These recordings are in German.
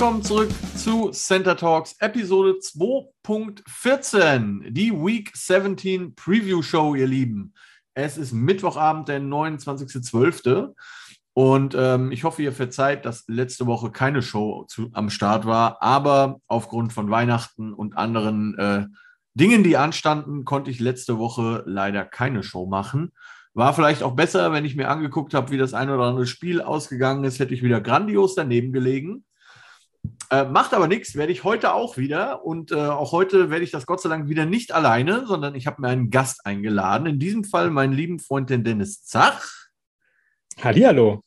Willkommen zurück zu Center Talks Episode 2.14, die Week 17 Preview Show, ihr Lieben. Es ist Mittwochabend, der 29.12. Und ähm, ich hoffe, ihr verzeiht, dass letzte Woche keine Show zu, am Start war. Aber aufgrund von Weihnachten und anderen äh, Dingen, die anstanden, konnte ich letzte Woche leider keine Show machen. War vielleicht auch besser, wenn ich mir angeguckt habe, wie das ein oder andere Spiel ausgegangen ist, hätte ich wieder grandios daneben gelegen. Äh, macht aber nichts, werde ich heute auch wieder. Und äh, auch heute werde ich das Gott sei Dank wieder nicht alleine, sondern ich habe mir einen Gast eingeladen. In diesem Fall meinen lieben Freund, den Dennis Zach. Hallihallo.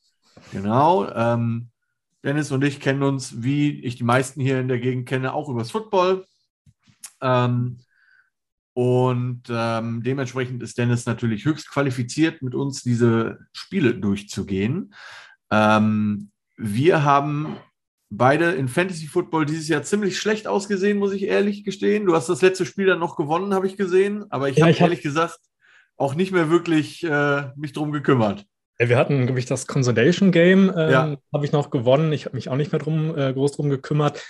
Genau. Ähm, Dennis und ich kennen uns, wie ich die meisten hier in der Gegend kenne, auch übers Football. Ähm, und ähm, dementsprechend ist Dennis natürlich höchst qualifiziert, mit uns diese Spiele durchzugehen. Ähm, wir haben beide in Fantasy Football dieses Jahr ziemlich schlecht ausgesehen, muss ich ehrlich gestehen. Du hast das letzte Spiel dann noch gewonnen, habe ich gesehen. Aber ich ja, habe ehrlich hab... gesagt auch nicht mehr wirklich äh, mich drum gekümmert. Ja, wir hatten, glaube ich, das Consolation Game, ähm, ja. habe ich noch gewonnen. Ich habe mich auch nicht mehr drum, äh, groß drum gekümmert.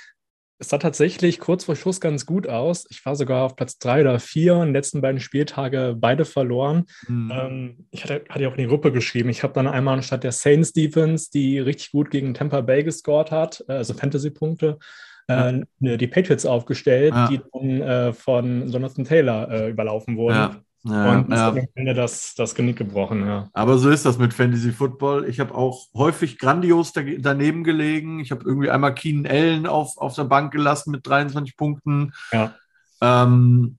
Es sah tatsächlich kurz vor Schluss ganz gut aus. Ich war sogar auf Platz drei oder vier und letzten beiden Spieltage beide verloren. Mhm. Ähm, ich hatte, hatte ja auch in die Gruppe geschrieben. Ich habe dann einmal anstatt der Saints Defense, die richtig gut gegen Tampa Bay gescored hat, äh, also Fantasy-Punkte, äh, ja. die Patriots aufgestellt, ja. die dann äh, von Jonathan Taylor äh, überlaufen wurden. Ja. Ja, und ja. am Ende das, das Genick gebrochen, ja. Aber so ist das mit Fantasy Football. Ich habe auch häufig grandios daneben gelegen. Ich habe irgendwie einmal Keenan Allen auf, auf der Bank gelassen mit 23 Punkten. Ja. Ähm,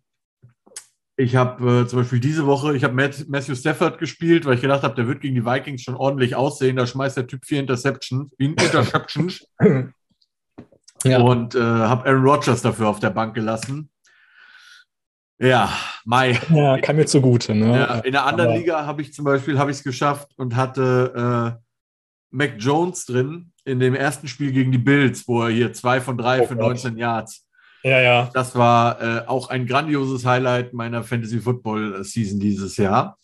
ich habe äh, zum Beispiel diese Woche, ich habe Matthew Stafford gespielt, weil ich gedacht habe, der wird gegen die Vikings schon ordentlich aussehen. Da schmeißt der Typ vier Interceptions. Interceptions. ja. Und äh, habe Aaron Rodgers dafür auf der Bank gelassen. Ja, Mai. Ja, kam mir zugute. Ne? Ja, in der anderen Aber Liga habe ich zum Beispiel es geschafft und hatte äh, Mac Jones drin in dem ersten Spiel gegen die Bills, wo er hier zwei von drei oh für Gott. 19 Yards. Ja, ja. Das war äh, auch ein grandioses Highlight meiner Fantasy Football Season dieses Jahr.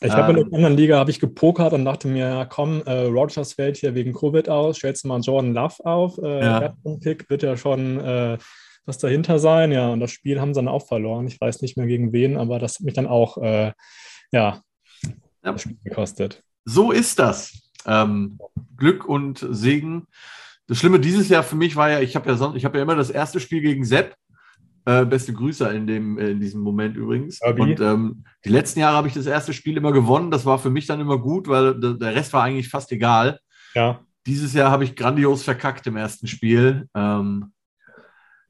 Ich habe in der ähm, anderen Liga habe ich gepokert und dachte mir, komm, äh, Rogers fällt hier wegen Covid aus, stellst mal Jordan Love auf. Äh, ja. Pick wird ja schon äh, was dahinter sein. Ja, und das Spiel haben sie dann auch verloren. Ich weiß nicht mehr gegen wen, aber das hat mich dann auch, äh, ja, ja, das Spiel gekostet. So ist das. Ähm, Glück und Segen. Das Schlimme dieses Jahr für mich war ja, ich habe ja, sonst, ich habe ja immer das erste Spiel gegen Sepp. Äh, beste Grüße in, dem, in diesem Moment übrigens. Okay. Und ähm, die letzten Jahre habe ich das erste Spiel immer gewonnen. Das war für mich dann immer gut, weil der Rest war eigentlich fast egal. Ja. Dieses Jahr habe ich grandios verkackt im ersten Spiel. Ähm,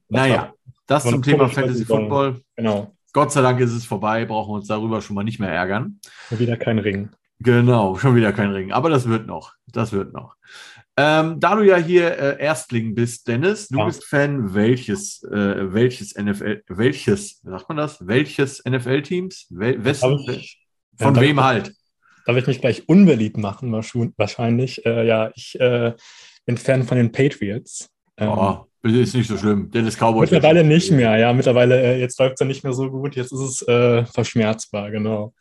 naja, das zum Thema Fantasy Football. Genau. Gott sei Dank ist es vorbei, brauchen wir uns darüber schon mal nicht mehr ärgern. Schon wieder kein Ring. Genau, schon wieder kein Ring. Aber das wird noch. Das wird noch. Ähm, da du ja hier äh, Erstling bist, Dennis, du ja. bist Fan welches, äh, welches NFL, welches, sagt man das? Welches NFL-Teams? Wel von ja, wem halt? Darf ich mich gleich unbeliebt machen, wahrscheinlich? Äh, ja, ich äh, bin Fan von den Patriots. Ähm, oh, ist nicht so schlimm. Dennis Cowboy. Mittlerweile nicht mehr, ja. Mittlerweile, äh, jetzt läuft es ja nicht mehr so gut. Jetzt ist es äh, verschmerzbar, genau.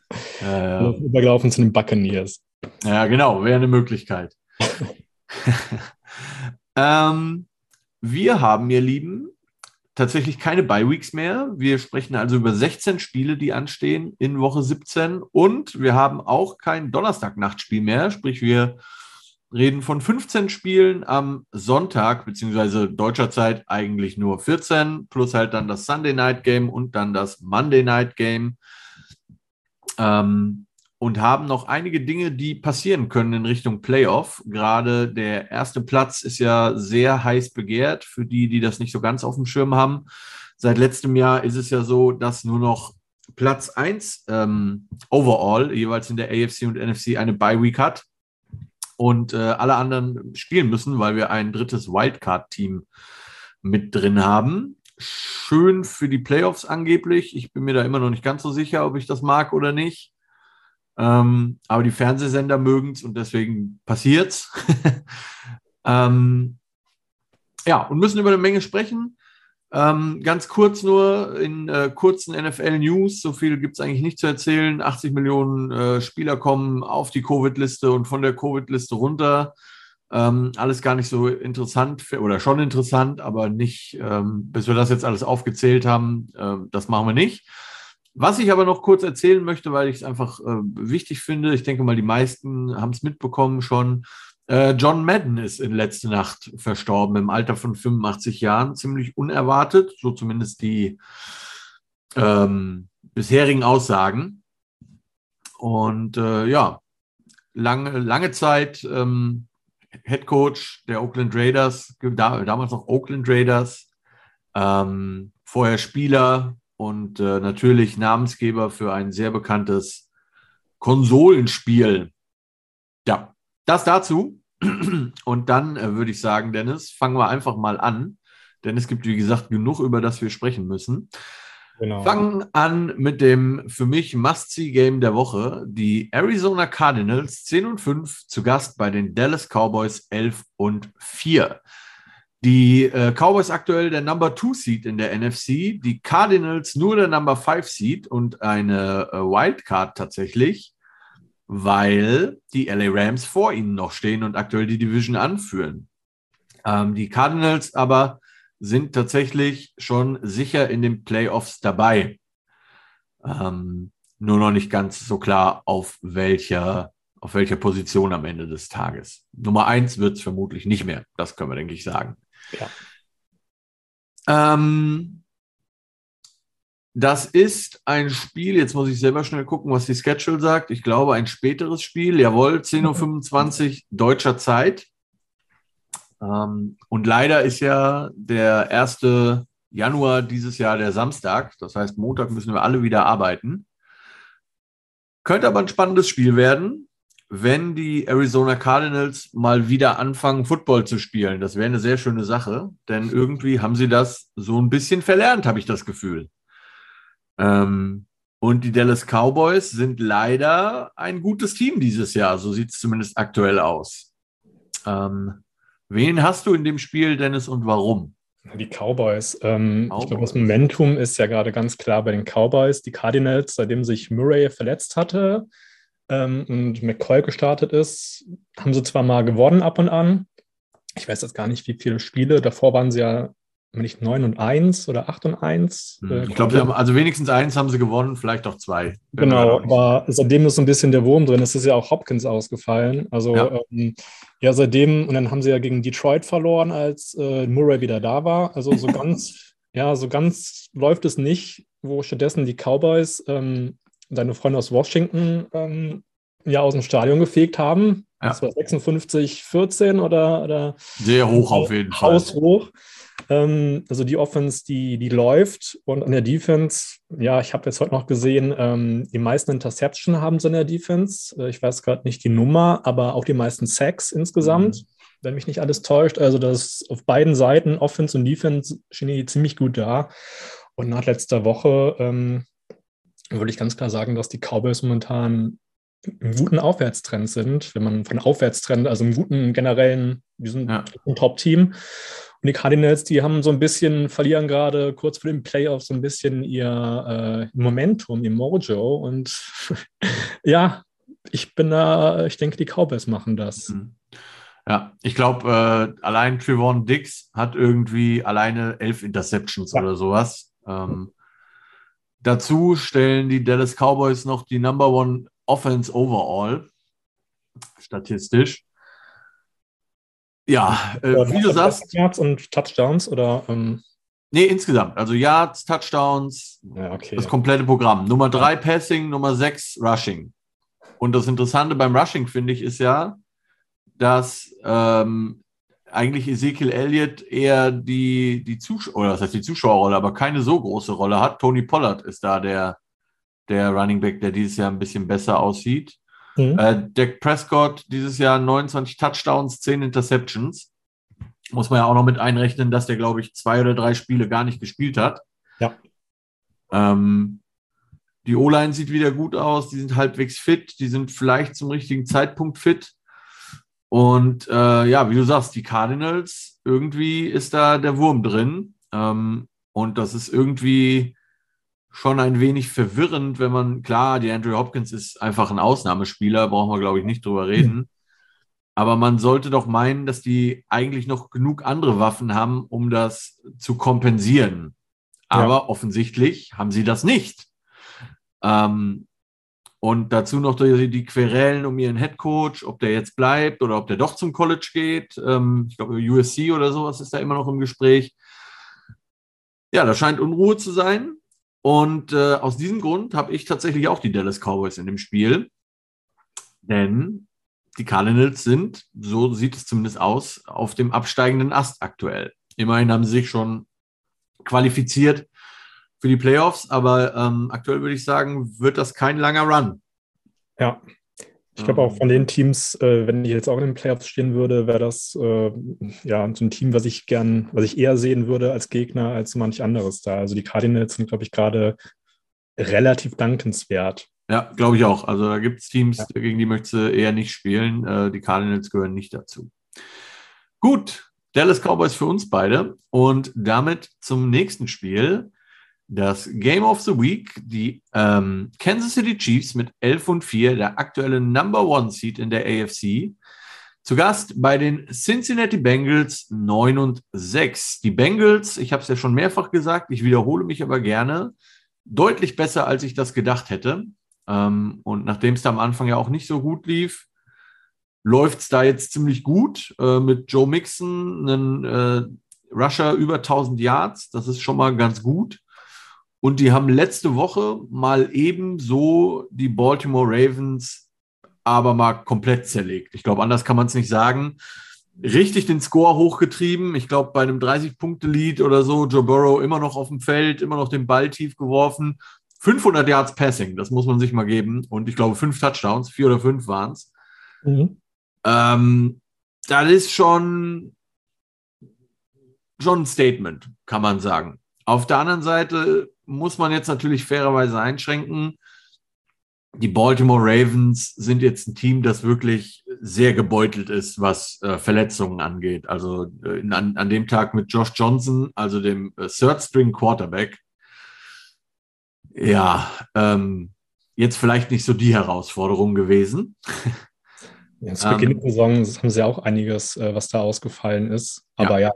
Ja, ja. Übergelaufen zu den Buccaneers. Ja, genau. Wäre eine Möglichkeit. ähm, wir haben, ihr Lieben, tatsächlich keine Bye-Weeks mehr. Wir sprechen also über 16 Spiele, die anstehen in Woche 17. Und wir haben auch kein Donnerstag-Nachtspiel mehr. Sprich, wir reden von 15 Spielen am Sonntag, beziehungsweise deutscher Zeit eigentlich nur 14, plus halt dann das Sunday Night Game und dann das Monday Night Game. Ähm, und haben noch einige Dinge, die passieren können in Richtung Playoff. Gerade der erste Platz ist ja sehr heiß begehrt für die, die das nicht so ganz auf dem Schirm haben. Seit letztem Jahr ist es ja so, dass nur noch Platz 1 ähm, overall, jeweils in der AFC und NFC, eine Bye Week hat und äh, alle anderen spielen müssen, weil wir ein drittes Wildcard-Team mit drin haben. Schön für die Playoffs angeblich. Ich bin mir da immer noch nicht ganz so sicher, ob ich das mag oder nicht. Ähm, aber die Fernsehsender mögen es und deswegen passiert's. ähm, ja, und müssen über eine Menge sprechen. Ähm, ganz kurz nur in äh, kurzen NFL-News, so viel gibt es eigentlich nicht zu erzählen. 80 Millionen äh, Spieler kommen auf die Covid-Liste und von der Covid-Liste runter. Ähm, alles gar nicht so interessant für, oder schon interessant, aber nicht, ähm, bis wir das jetzt alles aufgezählt haben, äh, das machen wir nicht. Was ich aber noch kurz erzählen möchte, weil ich es einfach äh, wichtig finde, ich denke mal, die meisten haben es mitbekommen schon. Äh, John Madden ist in letzter Nacht verstorben, im Alter von 85 Jahren, ziemlich unerwartet, so zumindest die ähm, bisherigen Aussagen. Und äh, ja, lange, lange Zeit ähm, Head Coach der Oakland Raiders, damals noch Oakland Raiders, ähm, vorher Spieler und äh, natürlich Namensgeber für ein sehr bekanntes Konsolenspiel. Ja, das dazu. Und dann äh, würde ich sagen, Dennis, fangen wir einfach mal an, denn es gibt, wie gesagt, genug, über das wir sprechen müssen. Genau. Fangen an mit dem für mich Must-See-Game der Woche. Die Arizona Cardinals 10 und 5 zu Gast bei den Dallas Cowboys 11 und 4. Die äh, Cowboys aktuell der Number 2 Seed in der NFC, die Cardinals nur der Number 5 Seed und eine äh, Wildcard tatsächlich, weil die LA Rams vor ihnen noch stehen und aktuell die Division anführen. Ähm, die Cardinals aber sind tatsächlich schon sicher in den Playoffs dabei. Ähm, nur noch nicht ganz so klar, auf welcher, auf welcher Position am Ende des Tages. Nummer eins wird es vermutlich nicht mehr. Das können wir, denke ich, sagen. Ja. Ähm, das ist ein Spiel, jetzt muss ich selber schnell gucken, was die Schedule sagt. Ich glaube, ein späteres Spiel. Jawohl, 10.25 Uhr deutscher Zeit. Ähm, und leider ist ja der 1. Januar dieses Jahr der Samstag. Das heißt, Montag müssen wir alle wieder arbeiten. Könnte aber ein spannendes Spiel werden, wenn die Arizona Cardinals mal wieder anfangen, Football zu spielen. Das wäre eine sehr schöne Sache, denn irgendwie haben sie das so ein bisschen verlernt, habe ich das Gefühl. Ähm, und die Dallas Cowboys sind leider ein gutes Team dieses Jahr. So sieht es zumindest aktuell aus. Ähm, Wen hast du in dem Spiel, Dennis, und warum? Die Cowboys. Ähm, Cowboys. Ich glaube, das Momentum ist ja gerade ganz klar bei den Cowboys. Die Cardinals, seitdem sich Murray verletzt hatte ähm, und McCoy gestartet ist, haben sie zwar mal gewonnen ab und an. Ich weiß jetzt gar nicht, wie viele Spiele. Davor waren sie ja nicht 9 und 1 oder 8 und 1. Hm, äh, ich glaube, also wenigstens eins haben sie gewonnen, vielleicht auch zwei. Genau, aber seitdem ist so ein bisschen der Wurm drin. Es ist ja auch Hopkins ausgefallen. Also ja. Ähm, ja, seitdem, und dann haben sie ja gegen Detroit verloren, als äh, Murray wieder da war. Also so ganz, ja, so ganz läuft es nicht, wo stattdessen die Cowboys ähm, deine Freunde aus Washington ähm, ja aus dem Stadion gefegt haben. Ja. Das war 56, 14 oder, oder sehr hoch auf jeden Fall. Haushoch. Ähm, also die Offense, die, die läuft und an der Defense, ja, ich habe jetzt heute noch gesehen, ähm, die meisten Interception haben sie in der Defense. Äh, ich weiß gerade nicht die Nummer, aber auch die meisten Sacks insgesamt, mhm. wenn mich nicht alles täuscht. Also das auf beiden Seiten, Offense und Defense, stehen die ziemlich gut da. Und nach letzter Woche ähm, würde ich ganz klar sagen, dass die Cowboys momentan im guten Aufwärtstrend sind, wenn man von Aufwärtstrend, also im guten generellen, die sind ja. ein Top-Team. Und die Cardinals, die haben so ein bisschen, verlieren gerade kurz vor den Playoffs so ein bisschen ihr äh, Momentum, ihr Mojo. Und ja, ich bin da, ich denke, die Cowboys machen das. Mhm. Ja, ich glaube, äh, allein Trevon Dix hat irgendwie alleine elf Interceptions ja. oder sowas. Ähm, dazu stellen die Dallas Cowboys noch die Number One Offense overall, statistisch. Ja, äh, wie du sagst. Yards und Touchdowns oder? Ähm Nee, insgesamt. Also Yards, Touchdowns, ja, okay. das komplette Programm. Nummer drei Passing, Nummer sechs Rushing. Und das Interessante beim Rushing, finde ich, ist ja, dass ähm, eigentlich Ezekiel Elliott eher die, die Zuschauer, das heißt die Zuschauerrolle, aber keine so große Rolle hat. Tony Pollard ist da der, der Running Back, der dieses Jahr ein bisschen besser aussieht. Mhm. Äh, Dak Prescott dieses Jahr 29 Touchdowns, 10 Interceptions. Muss man ja auch noch mit einrechnen, dass der, glaube ich, zwei oder drei Spiele gar nicht gespielt hat. Ja. Ähm, die O-Line sieht wieder gut aus, die sind halbwegs fit, die sind vielleicht zum richtigen Zeitpunkt fit. Und äh, ja, wie du sagst, die Cardinals, irgendwie ist da der Wurm drin. Ähm, und das ist irgendwie schon ein wenig verwirrend, wenn man, klar, die Andrew Hopkins ist einfach ein Ausnahmespieler, brauchen wir, glaube ich, nicht drüber reden. Aber man sollte doch meinen, dass die eigentlich noch genug andere Waffen haben, um das zu kompensieren. Aber ja. offensichtlich haben sie das nicht. Ähm, und dazu noch die, die Querellen um ihren Headcoach, ob der jetzt bleibt oder ob der doch zum College geht. Ähm, ich glaube, USC oder sowas ist da immer noch im Gespräch. Ja, da scheint Unruhe zu sein. Und äh, aus diesem Grund habe ich tatsächlich auch die Dallas Cowboys in dem Spiel. Denn die Cardinals sind, so sieht es zumindest aus, auf dem absteigenden Ast aktuell. Immerhin haben sie sich schon qualifiziert für die Playoffs, aber ähm, aktuell würde ich sagen, wird das kein langer Run. Ja, ich glaube auch von den Teams, äh, wenn ich jetzt auch in den Playoffs stehen würde, wäre das äh, ja so ein Team, was ich gern, was ich eher sehen würde als Gegner als so manch anderes da. Also die Cardinals sind, glaube ich, gerade relativ dankenswert. Ja, glaube ich auch. Also da gibt es Teams, ja. gegen die möchte du eher nicht spielen. Äh, die Cardinals gehören nicht dazu. Gut, Dallas Cowboys für uns beide. Und damit zum nächsten Spiel. Das Game of the Week, die ähm, Kansas City Chiefs mit 11 und 4, der aktuelle Number One Seed in der AFC. Zu Gast bei den Cincinnati Bengals 9 und 6. Die Bengals, ich habe es ja schon mehrfach gesagt, ich wiederhole mich aber gerne, deutlich besser, als ich das gedacht hätte. Ähm, und nachdem es da am Anfang ja auch nicht so gut lief, läuft es da jetzt ziemlich gut äh, mit Joe Mixon, einen äh, Rusher über 1000 Yards. Das ist schon mal ganz gut. Und die haben letzte Woche mal eben so die Baltimore Ravens aber mal komplett zerlegt. Ich glaube, anders kann man es nicht sagen. Richtig den Score hochgetrieben. Ich glaube, bei einem 30-Punkte-Lead oder so, Joe Burrow immer noch auf dem Feld, immer noch den Ball tief geworfen. 500 Yards Passing, das muss man sich mal geben. Und ich glaube, fünf Touchdowns, vier oder fünf waren es. Mhm. Ähm, das ist schon, schon ein Statement, kann man sagen. Auf der anderen Seite muss man jetzt natürlich fairerweise einschränken. Die Baltimore Ravens sind jetzt ein Team, das wirklich sehr gebeutelt ist, was äh, Verletzungen angeht. Also äh, an, an, dem Tag mit Josh Johnson, also dem äh, Third String Quarterback, ja, ähm, jetzt vielleicht nicht so die Herausforderung gewesen. Ja, zu Beginn ähm, der Saison haben sie auch einiges, äh, was da ausgefallen ist. Aber ja, ja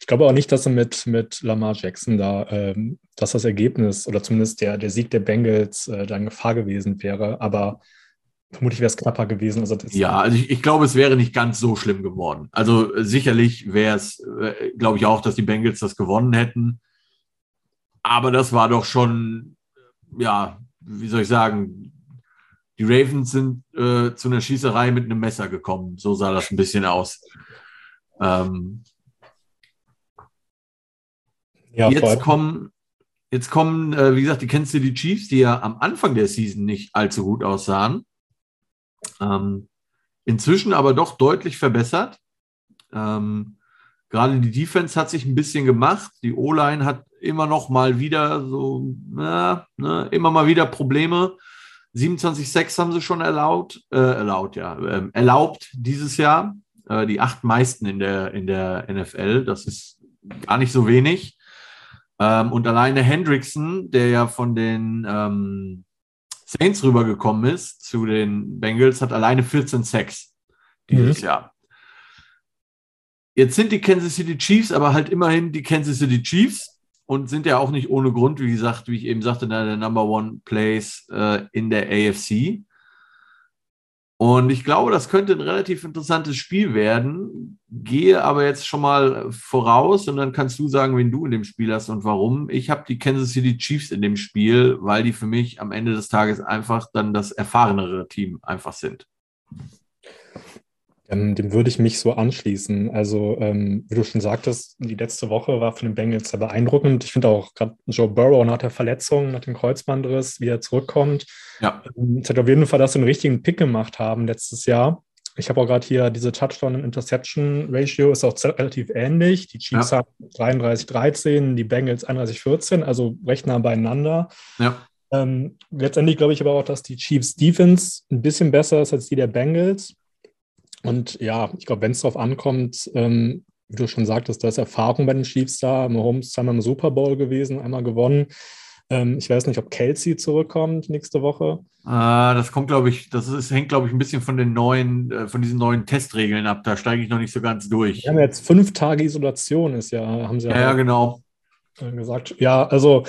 ich glaube auch nicht, dass sie mit, mit Lamar Jackson da, ähm, dass das Ergebnis oder zumindest der, der Sieg der Bengals äh, dann Gefahr gewesen wäre. Aber vermutlich wäre es knapper gewesen. Also ja, also ich, ich, glaube, es wäre nicht ganz so schlimm geworden. Also sicherlich wäre es, äh, glaube ich auch, dass die Bengals das gewonnen hätten. Aber das war doch schon ja, wie soll ich sagen, die Ravens sind äh, zu einer Schießerei mit einem Messer gekommen. So sah das ein bisschen aus. Ähm, ja, jetzt kommen, jetzt kommen, äh, wie gesagt, die kennst du die Chiefs, die ja am Anfang der Season nicht allzu gut aussahen. Ähm, inzwischen aber doch deutlich verbessert. Ähm, Gerade die Defense hat sich ein bisschen gemacht. Die O-Line hat immer noch mal wieder so, na, ne, immer mal wieder Probleme. 27,6 haben sie schon erlaubt, äh, erlaubt, ja, äh, erlaubt dieses Jahr. Äh, die acht meisten in der, in der NFL. Das ist gar nicht so wenig. Ähm, und alleine Hendrickson, der ja von den ähm, Saints rübergekommen ist zu den Bengals, hat alleine 14 Sacks dieses mhm. Jahr. Jetzt sind die Kansas City Chiefs aber halt immerhin die Kansas City Chiefs und sind ja auch nicht ohne Grund, wie gesagt, wie ich eben sagte, der Number One Place äh, in der AFC. Und ich glaube, das könnte ein relativ interessantes Spiel werden. Gehe aber jetzt schon mal voraus und dann kannst du sagen, wen du in dem Spiel hast und warum. Ich habe die Kansas City Chiefs in dem Spiel, weil die für mich am Ende des Tages einfach dann das erfahrenere Team einfach sind. Ähm, dem würde ich mich so anschließen. Also, ähm, wie du schon sagtest, die letzte Woche war für den Bengals sehr beeindruckend. Ich finde auch gerade Joe Burrow nach der Verletzung, nach dem Kreuzbandriss, wie er zurückkommt. Ja. Ähm, zeigt auf jeden Fall, dass sie einen richtigen Pick gemacht haben letztes Jahr. Ich habe auch gerade hier diese Touchdown-Interception-Ratio ist auch relativ ähnlich. Die Chiefs ja. haben 33-13, die Bengals 31-14, also recht nah beieinander. Ja. Ähm, letztendlich glaube ich aber auch, dass die Chiefs Defense ein bisschen besser ist als die der Bengals. Und ja, ich glaube, wenn es darauf ankommt, ähm, wie du schon sagtest, da ist Erfahrung bei den Chiefs da. Mahomes zweimal im Super Bowl gewesen, einmal gewonnen. Ähm, ich weiß nicht, ob Kelsey zurückkommt nächste Woche. Ah, das kommt, glaube ich, das ist, hängt, glaube ich, ein bisschen von den neuen, äh, von diesen neuen Testregeln ab. Da steige ich noch nicht so ganz durch. Wir haben jetzt fünf Tage Isolation, ist ja, haben sie ja, ja genau. gesagt. Ja, also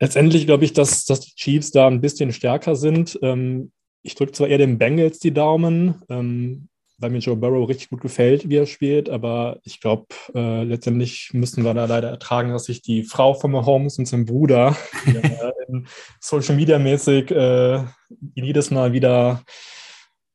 letztendlich glaube ich, dass, dass die Chiefs da ein bisschen stärker sind. Ähm, ich drücke zwar eher den Bengals die Daumen, ähm, weil mir Joe Burrow richtig gut gefällt, wie er spielt, aber ich glaube, äh, letztendlich müssen wir da leider ertragen, dass sich die Frau von Mahomes und sein Bruder Social Media mäßig äh, jedes Mal wieder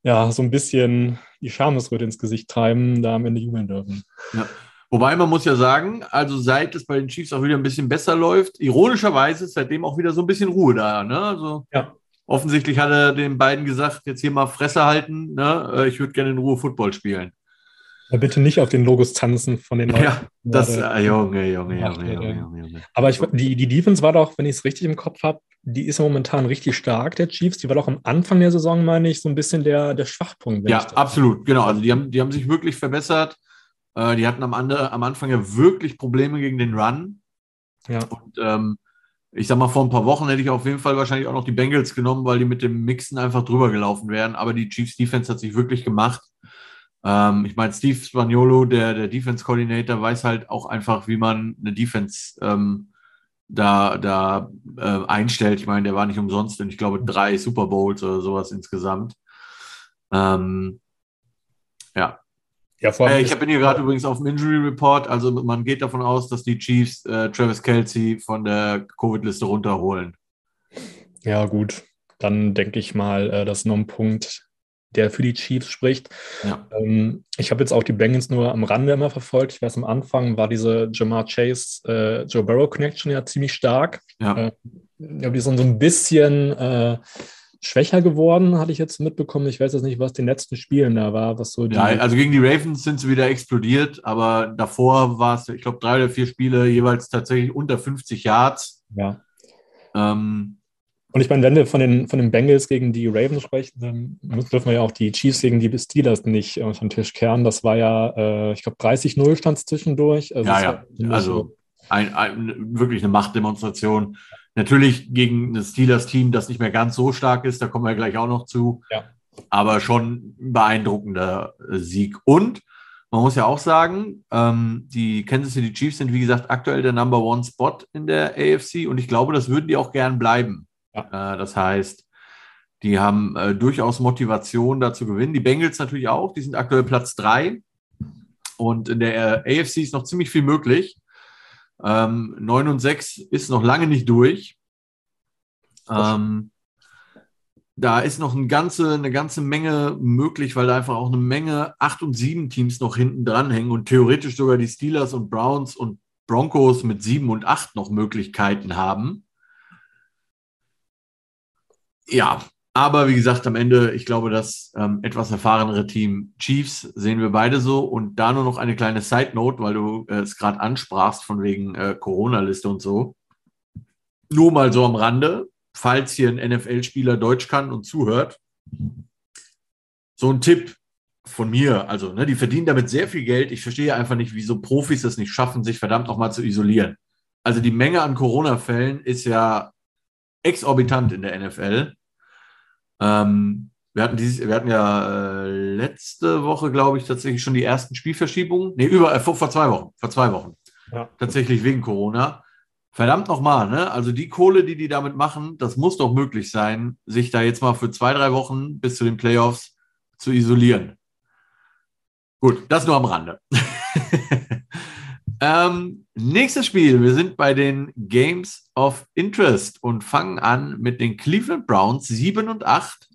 ja, so ein bisschen die Schamesröte ins Gesicht treiben, da am Ende jubeln dürfen. Ja. Wobei man muss ja sagen, also seit es bei den Chiefs auch wieder ein bisschen besser läuft, ironischerweise ist seitdem auch wieder so ein bisschen Ruhe da. Ne? Also ja. Offensichtlich hat er den beiden gesagt, jetzt hier mal Fresse halten, ne? Äh, ich würde gerne in Ruhe Football spielen. Ja, bitte nicht auf den Logos tanzen von den Leuten. Ja, das, äh, Junge, Junge, Junge, Junge, Junge. Aber ich, die, die Defense war doch, wenn ich es richtig im Kopf habe, die ist momentan richtig stark, der Chiefs. Die war doch am Anfang der Saison, meine ich, so ein bisschen der, der Schwachpunkt. Ja, absolut, genau. Also die haben, die haben sich wirklich verbessert. Äh, die hatten am, Ande, am Anfang ja wirklich Probleme gegen den Run. Ja. Und ähm, ich sag mal, vor ein paar Wochen hätte ich auf jeden Fall wahrscheinlich auch noch die Bengals genommen, weil die mit dem Mixen einfach drüber gelaufen wären. Aber die Chiefs Defense hat sich wirklich gemacht. Ähm, ich meine, Steve Spagnolo, der, der Defense Coordinator, weiß halt auch einfach, wie man eine Defense ähm, da, da äh, einstellt. Ich meine, der war nicht umsonst und ich glaube drei Super Bowls oder sowas insgesamt. Ähm, ja, äh, ich bin hier gerade übrigens auf dem Injury Report. Also man geht davon aus, dass die Chiefs äh, Travis Kelsey von der Covid-Liste runterholen. Ja, gut. Dann denke ich mal, äh, das ist noch ein Punkt, der für die Chiefs spricht. Ja. Ähm, ich habe jetzt auch die Bengals nur am Rande immer verfolgt. Ich weiß, am Anfang war diese Jamar Chase, äh, Joe Burrow Connection ja ziemlich stark. Ja. Äh, die sind so ein bisschen äh, schwächer geworden, hatte ich jetzt mitbekommen. Ich weiß jetzt nicht, was den letzten Spielen da war, was so Ja, also gegen die Ravens sind sie wieder explodiert, aber davor war es, ich glaube, drei oder vier Spiele jeweils tatsächlich unter 50 Yards. Ja. Ähm, und ich meine, wenn wir von den, von den Bengals gegen die Ravens sprechen, dann dürfen wir ja auch die Chiefs gegen die Steelers nicht unter den Tisch kehren. Das war ja, äh, ich glaube, 30-0 stand es zwischendurch. Also ja, ja. Also ein, ein, wirklich eine Machtdemonstration. Natürlich gegen ein Steelers-Team, das nicht mehr ganz so stark ist, da kommen wir gleich auch noch zu. Ja. Aber schon ein beeindruckender äh, Sieg. Und man muss ja auch sagen, ähm, die Kansas City Chiefs sind, wie gesagt, aktuell der Number One Spot in der AFC und ich glaube, das würden die auch gern bleiben. Ja. Äh, das heißt, die haben äh, durchaus Motivation da zu gewinnen. Die Bengals natürlich auch, die sind aktuell Platz drei und in der AFC ist noch ziemlich viel möglich. Ähm, 9 und 6 ist noch lange nicht durch. Ähm, da ist noch eine ganze, eine ganze Menge möglich, weil da einfach auch eine Menge 8 und 7 Teams noch hinten dran hängen und theoretisch sogar die Steelers und Browns und Broncos mit 7 und 8 noch Möglichkeiten haben. Ja, aber wie gesagt, am Ende, ich glaube, das ähm, etwas erfahrenere Team Chiefs sehen wir beide so. Und da nur noch eine kleine Side Note, weil du äh, es gerade ansprachst von wegen äh, Corona-Liste und so. Nur mal so am Rande, falls hier ein NFL-Spieler Deutsch kann und zuhört. So ein Tipp von mir, also ne, die verdienen damit sehr viel Geld. Ich verstehe einfach nicht, wieso Profis es nicht schaffen, sich verdammt nochmal zu isolieren. Also die Menge an Corona-Fällen ist ja exorbitant in der NFL. Ähm, wir, hatten dieses, wir hatten ja äh, letzte Woche, glaube ich, tatsächlich schon die ersten Spielverschiebungen. Nee, über, äh, vor, vor zwei Wochen. Vor zwei Wochen. Ja. Tatsächlich wegen Corona. Verdammt nochmal, ne? Also die Kohle, die die damit machen, das muss doch möglich sein, sich da jetzt mal für zwei, drei Wochen bis zu den Playoffs zu isolieren. Gut, das nur am Rande. ähm, nächstes Spiel. Wir sind bei den Games of Interest und fangen an mit den Cleveland Browns 7 und 8.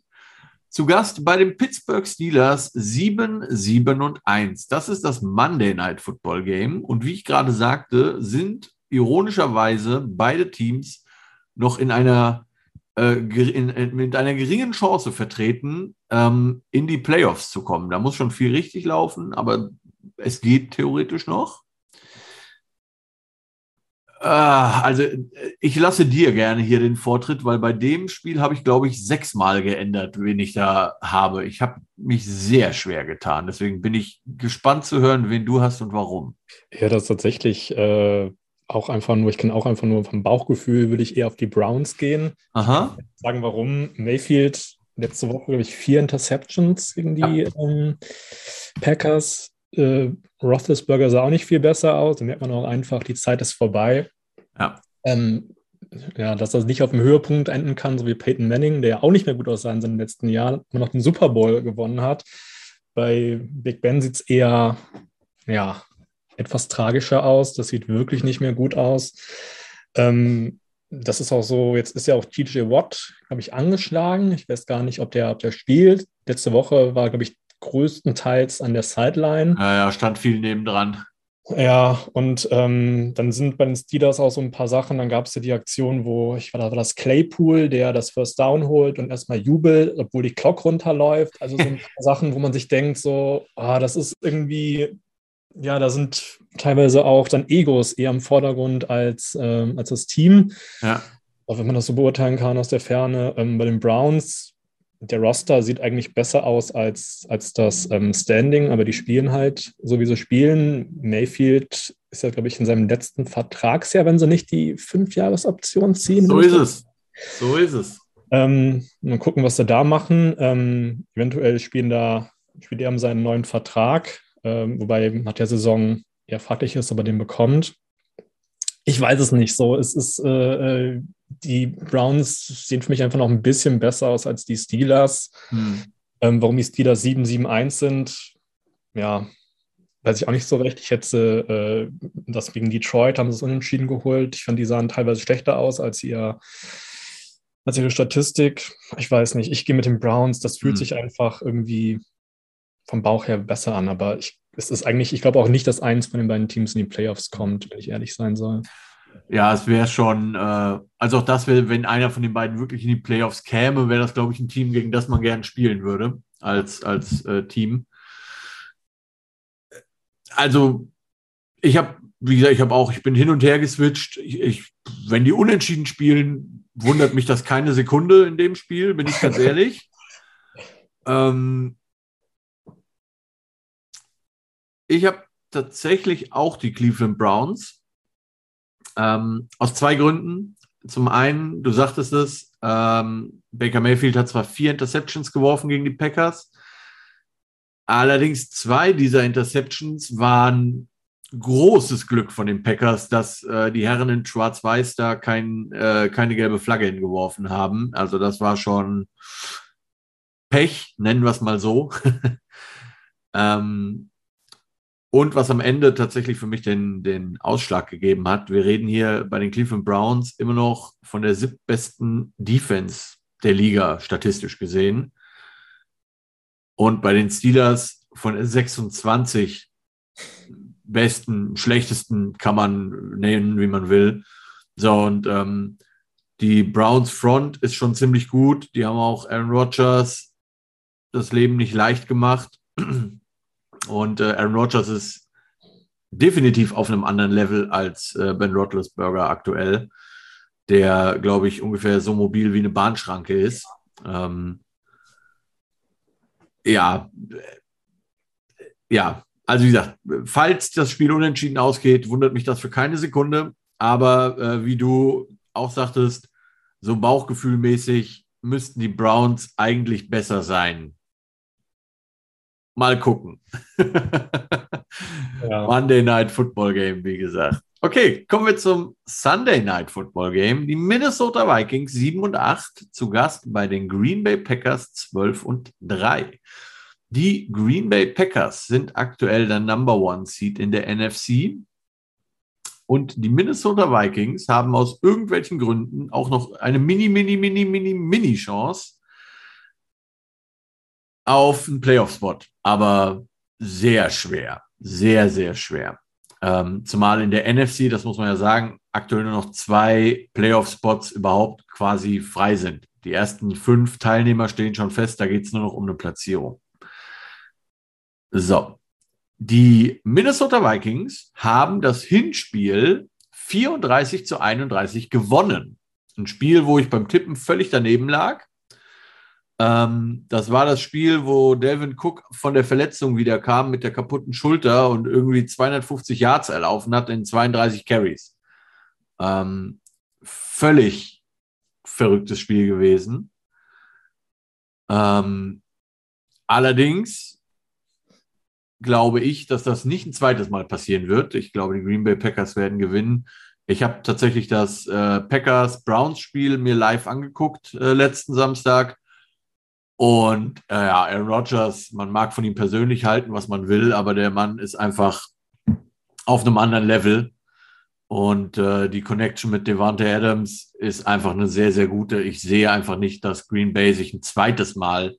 Zu Gast bei den Pittsburgh Steelers 7, 7 und 1. Das ist das Monday Night Football Game. Und wie ich gerade sagte, sind ironischerweise beide Teams noch in einer, äh, in, in, mit einer geringen Chance vertreten, ähm, in die Playoffs zu kommen. Da muss schon viel richtig laufen, aber es geht theoretisch noch. Ah, also ich lasse dir gerne hier den Vortritt, weil bei dem Spiel habe ich, glaube ich, sechsmal geändert, wen ich da habe. Ich habe mich sehr schwer getan. Deswegen bin ich gespannt zu hören, wen du hast und warum. Ja, das ist tatsächlich äh, auch einfach nur, ich kann auch einfach nur vom Bauchgefühl, würde ich eher auf die Browns gehen. Aha. Sagen warum. Mayfield letzte Woche, glaube ich, vier Interceptions gegen die ja. ähm, Packers. Äh, Roethlisberger sah auch nicht viel besser aus. Da merkt man auch einfach, die Zeit ist vorbei. Ja. Ähm, ja, dass das nicht auf dem Höhepunkt enden kann, so wie Peyton Manning, der ja auch nicht mehr gut aussah in seinen letzten Jahren, immer noch den Super Bowl gewonnen hat. Bei Big Ben sieht es eher, ja, etwas tragischer aus. Das sieht wirklich nicht mehr gut aus. Ähm, das ist auch so, jetzt ist ja auch TJ Watt, glaube ich, angeschlagen. Ich weiß gar nicht, ob der, ob der spielt. Letzte Woche war, glaube ich, größtenteils an der Sideline. Ja, ja, stand viel nebendran. Ja, und ähm, dann sind bei den Steelers auch so ein paar Sachen. Dann gab es ja die Aktion, wo ich war, da war das Claypool, der das First Down holt und erstmal jubelt, obwohl die Clock runterläuft. Also so ein paar Sachen, wo man sich denkt, so, ah, das ist irgendwie ja, da sind teilweise auch dann Egos eher im Vordergrund als, ähm, als das Team. Ja. Auch wenn man das so beurteilen kann aus der Ferne. Ähm, bei den Browns, der Roster sieht eigentlich besser aus als, als das ähm, Standing, aber die spielen halt so, wie sie spielen. Mayfield ist ja, glaube ich, in seinem letzten Vertragsjahr, wenn sie nicht die Fünfjahresoption ziehen. So ist es. So ist es. Ähm, mal gucken, was sie da machen. Ähm, eventuell spielen da, spielt er um seinen neuen Vertrag ähm, wobei nach der Saison eher fraglich ist, ob er den bekommt. Ich weiß es nicht so. Es ist, äh, äh, die Browns sehen für mich einfach noch ein bisschen besser aus als die Steelers. Hm. Ähm, warum die Steelers 7-7-1 sind, ja, weiß ich auch nicht so recht. Ich hätte äh, das gegen Detroit, haben sie es unentschieden geholt. Ich fand, die sahen teilweise schlechter aus als ihr als ihre Statistik. Ich weiß nicht. Ich gehe mit den Browns. Das fühlt hm. sich einfach irgendwie vom Bauch her besser an, aber ich, es ist eigentlich, ich glaube auch nicht, dass eins von den beiden Teams in die Playoffs kommt, wenn ich ehrlich sein soll. Ja, es wäre schon, äh, also auch das wäre, wenn einer von den beiden wirklich in die Playoffs käme, wäre das, glaube ich, ein Team, gegen das man gern spielen würde, als, als äh, Team. Also, ich habe, wie gesagt, ich habe auch, ich bin hin und her geswitcht. Ich, ich, wenn die unentschieden spielen, wundert mich das keine Sekunde in dem Spiel, bin ich ganz ehrlich. ähm, ich habe tatsächlich auch die Cleveland Browns. Ähm, aus zwei Gründen. Zum einen, du sagtest es, ähm, Baker Mayfield hat zwar vier Interceptions geworfen gegen die Packers, allerdings zwei dieser Interceptions waren großes Glück von den Packers, dass äh, die Herren in Schwarz-Weiß da kein, äh, keine gelbe Flagge hingeworfen haben. Also das war schon Pech, nennen wir es mal so. ähm, und was am Ende tatsächlich für mich den, den Ausschlag gegeben hat, wir reden hier bei den Cleveland Browns immer noch von der siebtbesten Defense der Liga, statistisch gesehen. Und bei den Steelers von 26 besten, schlechtesten kann man nennen, wie man will. So, und ähm, die Browns Front ist schon ziemlich gut. Die haben auch Aaron Rodgers das Leben nicht leicht gemacht. Und äh, Aaron Rodgers ist definitiv auf einem anderen Level als äh, Ben Roethlisberger aktuell, der, glaube ich, ungefähr so mobil wie eine Bahnschranke ist. Ähm, ja, äh, ja, also wie gesagt, falls das Spiel unentschieden ausgeht, wundert mich das für keine Sekunde. Aber äh, wie du auch sagtest, so bauchgefühlmäßig müssten die Browns eigentlich besser sein mal gucken. ja. Monday Night Football Game, wie gesagt. Okay, kommen wir zum Sunday Night Football Game. Die Minnesota Vikings 7 und 8 zu Gast bei den Green Bay Packers 12 und 3. Die Green Bay Packers sind aktuell der Number One Seed in der NFC. Und die Minnesota Vikings haben aus irgendwelchen Gründen auch noch eine mini, mini, mini, mini, mini Chance, auf einen Playoff-Spot, aber sehr schwer, sehr, sehr schwer. Ähm, zumal in der NFC, das muss man ja sagen, aktuell nur noch zwei Playoff-Spots überhaupt quasi frei sind. Die ersten fünf Teilnehmer stehen schon fest, da geht es nur noch um eine Platzierung. So, die Minnesota Vikings haben das Hinspiel 34 zu 31 gewonnen. Ein Spiel, wo ich beim Tippen völlig daneben lag. Ähm, das war das Spiel, wo Delvin Cook von der Verletzung wieder kam mit der kaputten Schulter und irgendwie 250 Yards erlaufen hat in 32 Carries. Ähm, völlig verrücktes Spiel gewesen. Ähm, allerdings glaube ich, dass das nicht ein zweites Mal passieren wird. Ich glaube, die Green Bay Packers werden gewinnen. Ich habe tatsächlich das äh, Packers-Browns-Spiel mir live angeguckt äh, letzten Samstag. Und äh, ja, Aaron Rodgers, man mag von ihm persönlich halten, was man will, aber der Mann ist einfach auf einem anderen Level. Und äh, die Connection mit Devante Adams ist einfach eine sehr, sehr gute. Ich sehe einfach nicht, dass Green Bay sich ein zweites Mal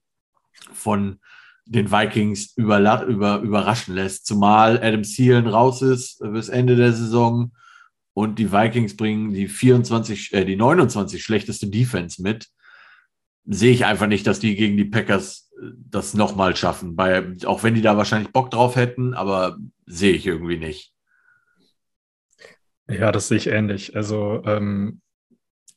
von den Vikings über, über, überraschen lässt. Zumal Adam Thielen raus ist bis Ende der Saison und die Vikings bringen die 24, äh, die 29 schlechteste Defense mit. Sehe ich einfach nicht, dass die gegen die Packers äh, das nochmal schaffen. Bei, auch wenn die da wahrscheinlich Bock drauf hätten, aber sehe ich irgendwie nicht. Ja, das sehe ich ähnlich. Also, ähm,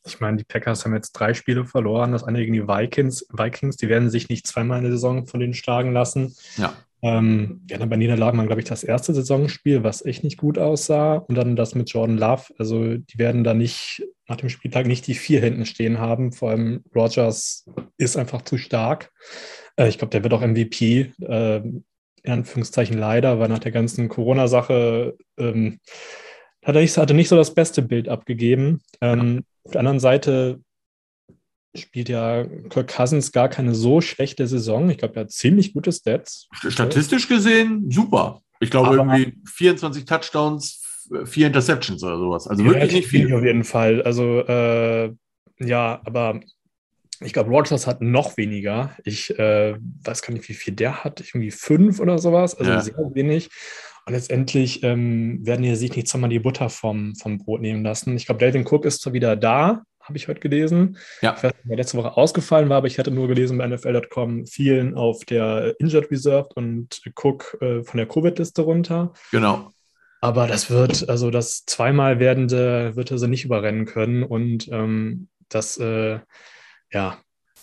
ich meine, die Packers haben jetzt drei Spiele verloren. Das eine gegen die Vikings. Vikings, die werden sich nicht zweimal in der Saison von denen schlagen lassen. Ja. Ähm, ja, bei Niederlagen waren, glaube ich, das erste Saisonspiel, was echt nicht gut aussah. Und dann das mit Jordan Love. Also, die werden da nicht nach dem Spieltag nicht die vier hinten stehen haben. Vor allem Rogers ist einfach zu stark. Äh, ich glaube, der wird auch MVP. Äh, in Anführungszeichen leider, weil nach der ganzen Corona-Sache ähm, hat er nicht, hatte nicht so das beste Bild abgegeben. Ähm, auf der anderen Seite spielt ja Kirk Cousins gar keine so schlechte Saison. Ich glaube, er hat ziemlich gute Stats. Statistisch gesehen super. Ich glaube, Aber, irgendwie 24 Touchdowns, vier Interceptions oder sowas. Also wirklich nicht viel. Auf jeden Fall. Also, äh, ja, aber ich glaube, Rogers hat noch weniger. Ich äh, weiß gar nicht, wie viel der hat. Irgendwie fünf oder sowas. Also ja. sehr wenig. Und letztendlich ähm, werden die sich nicht zweimal die Butter vom, vom Brot nehmen lassen. Ich glaube, Delvin Cook ist zwar wieder da, habe ich heute gelesen. Ja. Ich weiß nicht, wer letzte Woche ausgefallen war, aber ich hatte nur gelesen bei NFL.com vielen auf der Injured Reserve und Cook äh, von der Covid-Liste runter. Genau. Aber das wird, also das zweimal werdende, wird er sie nicht überrennen können und ähm, das, äh, ja,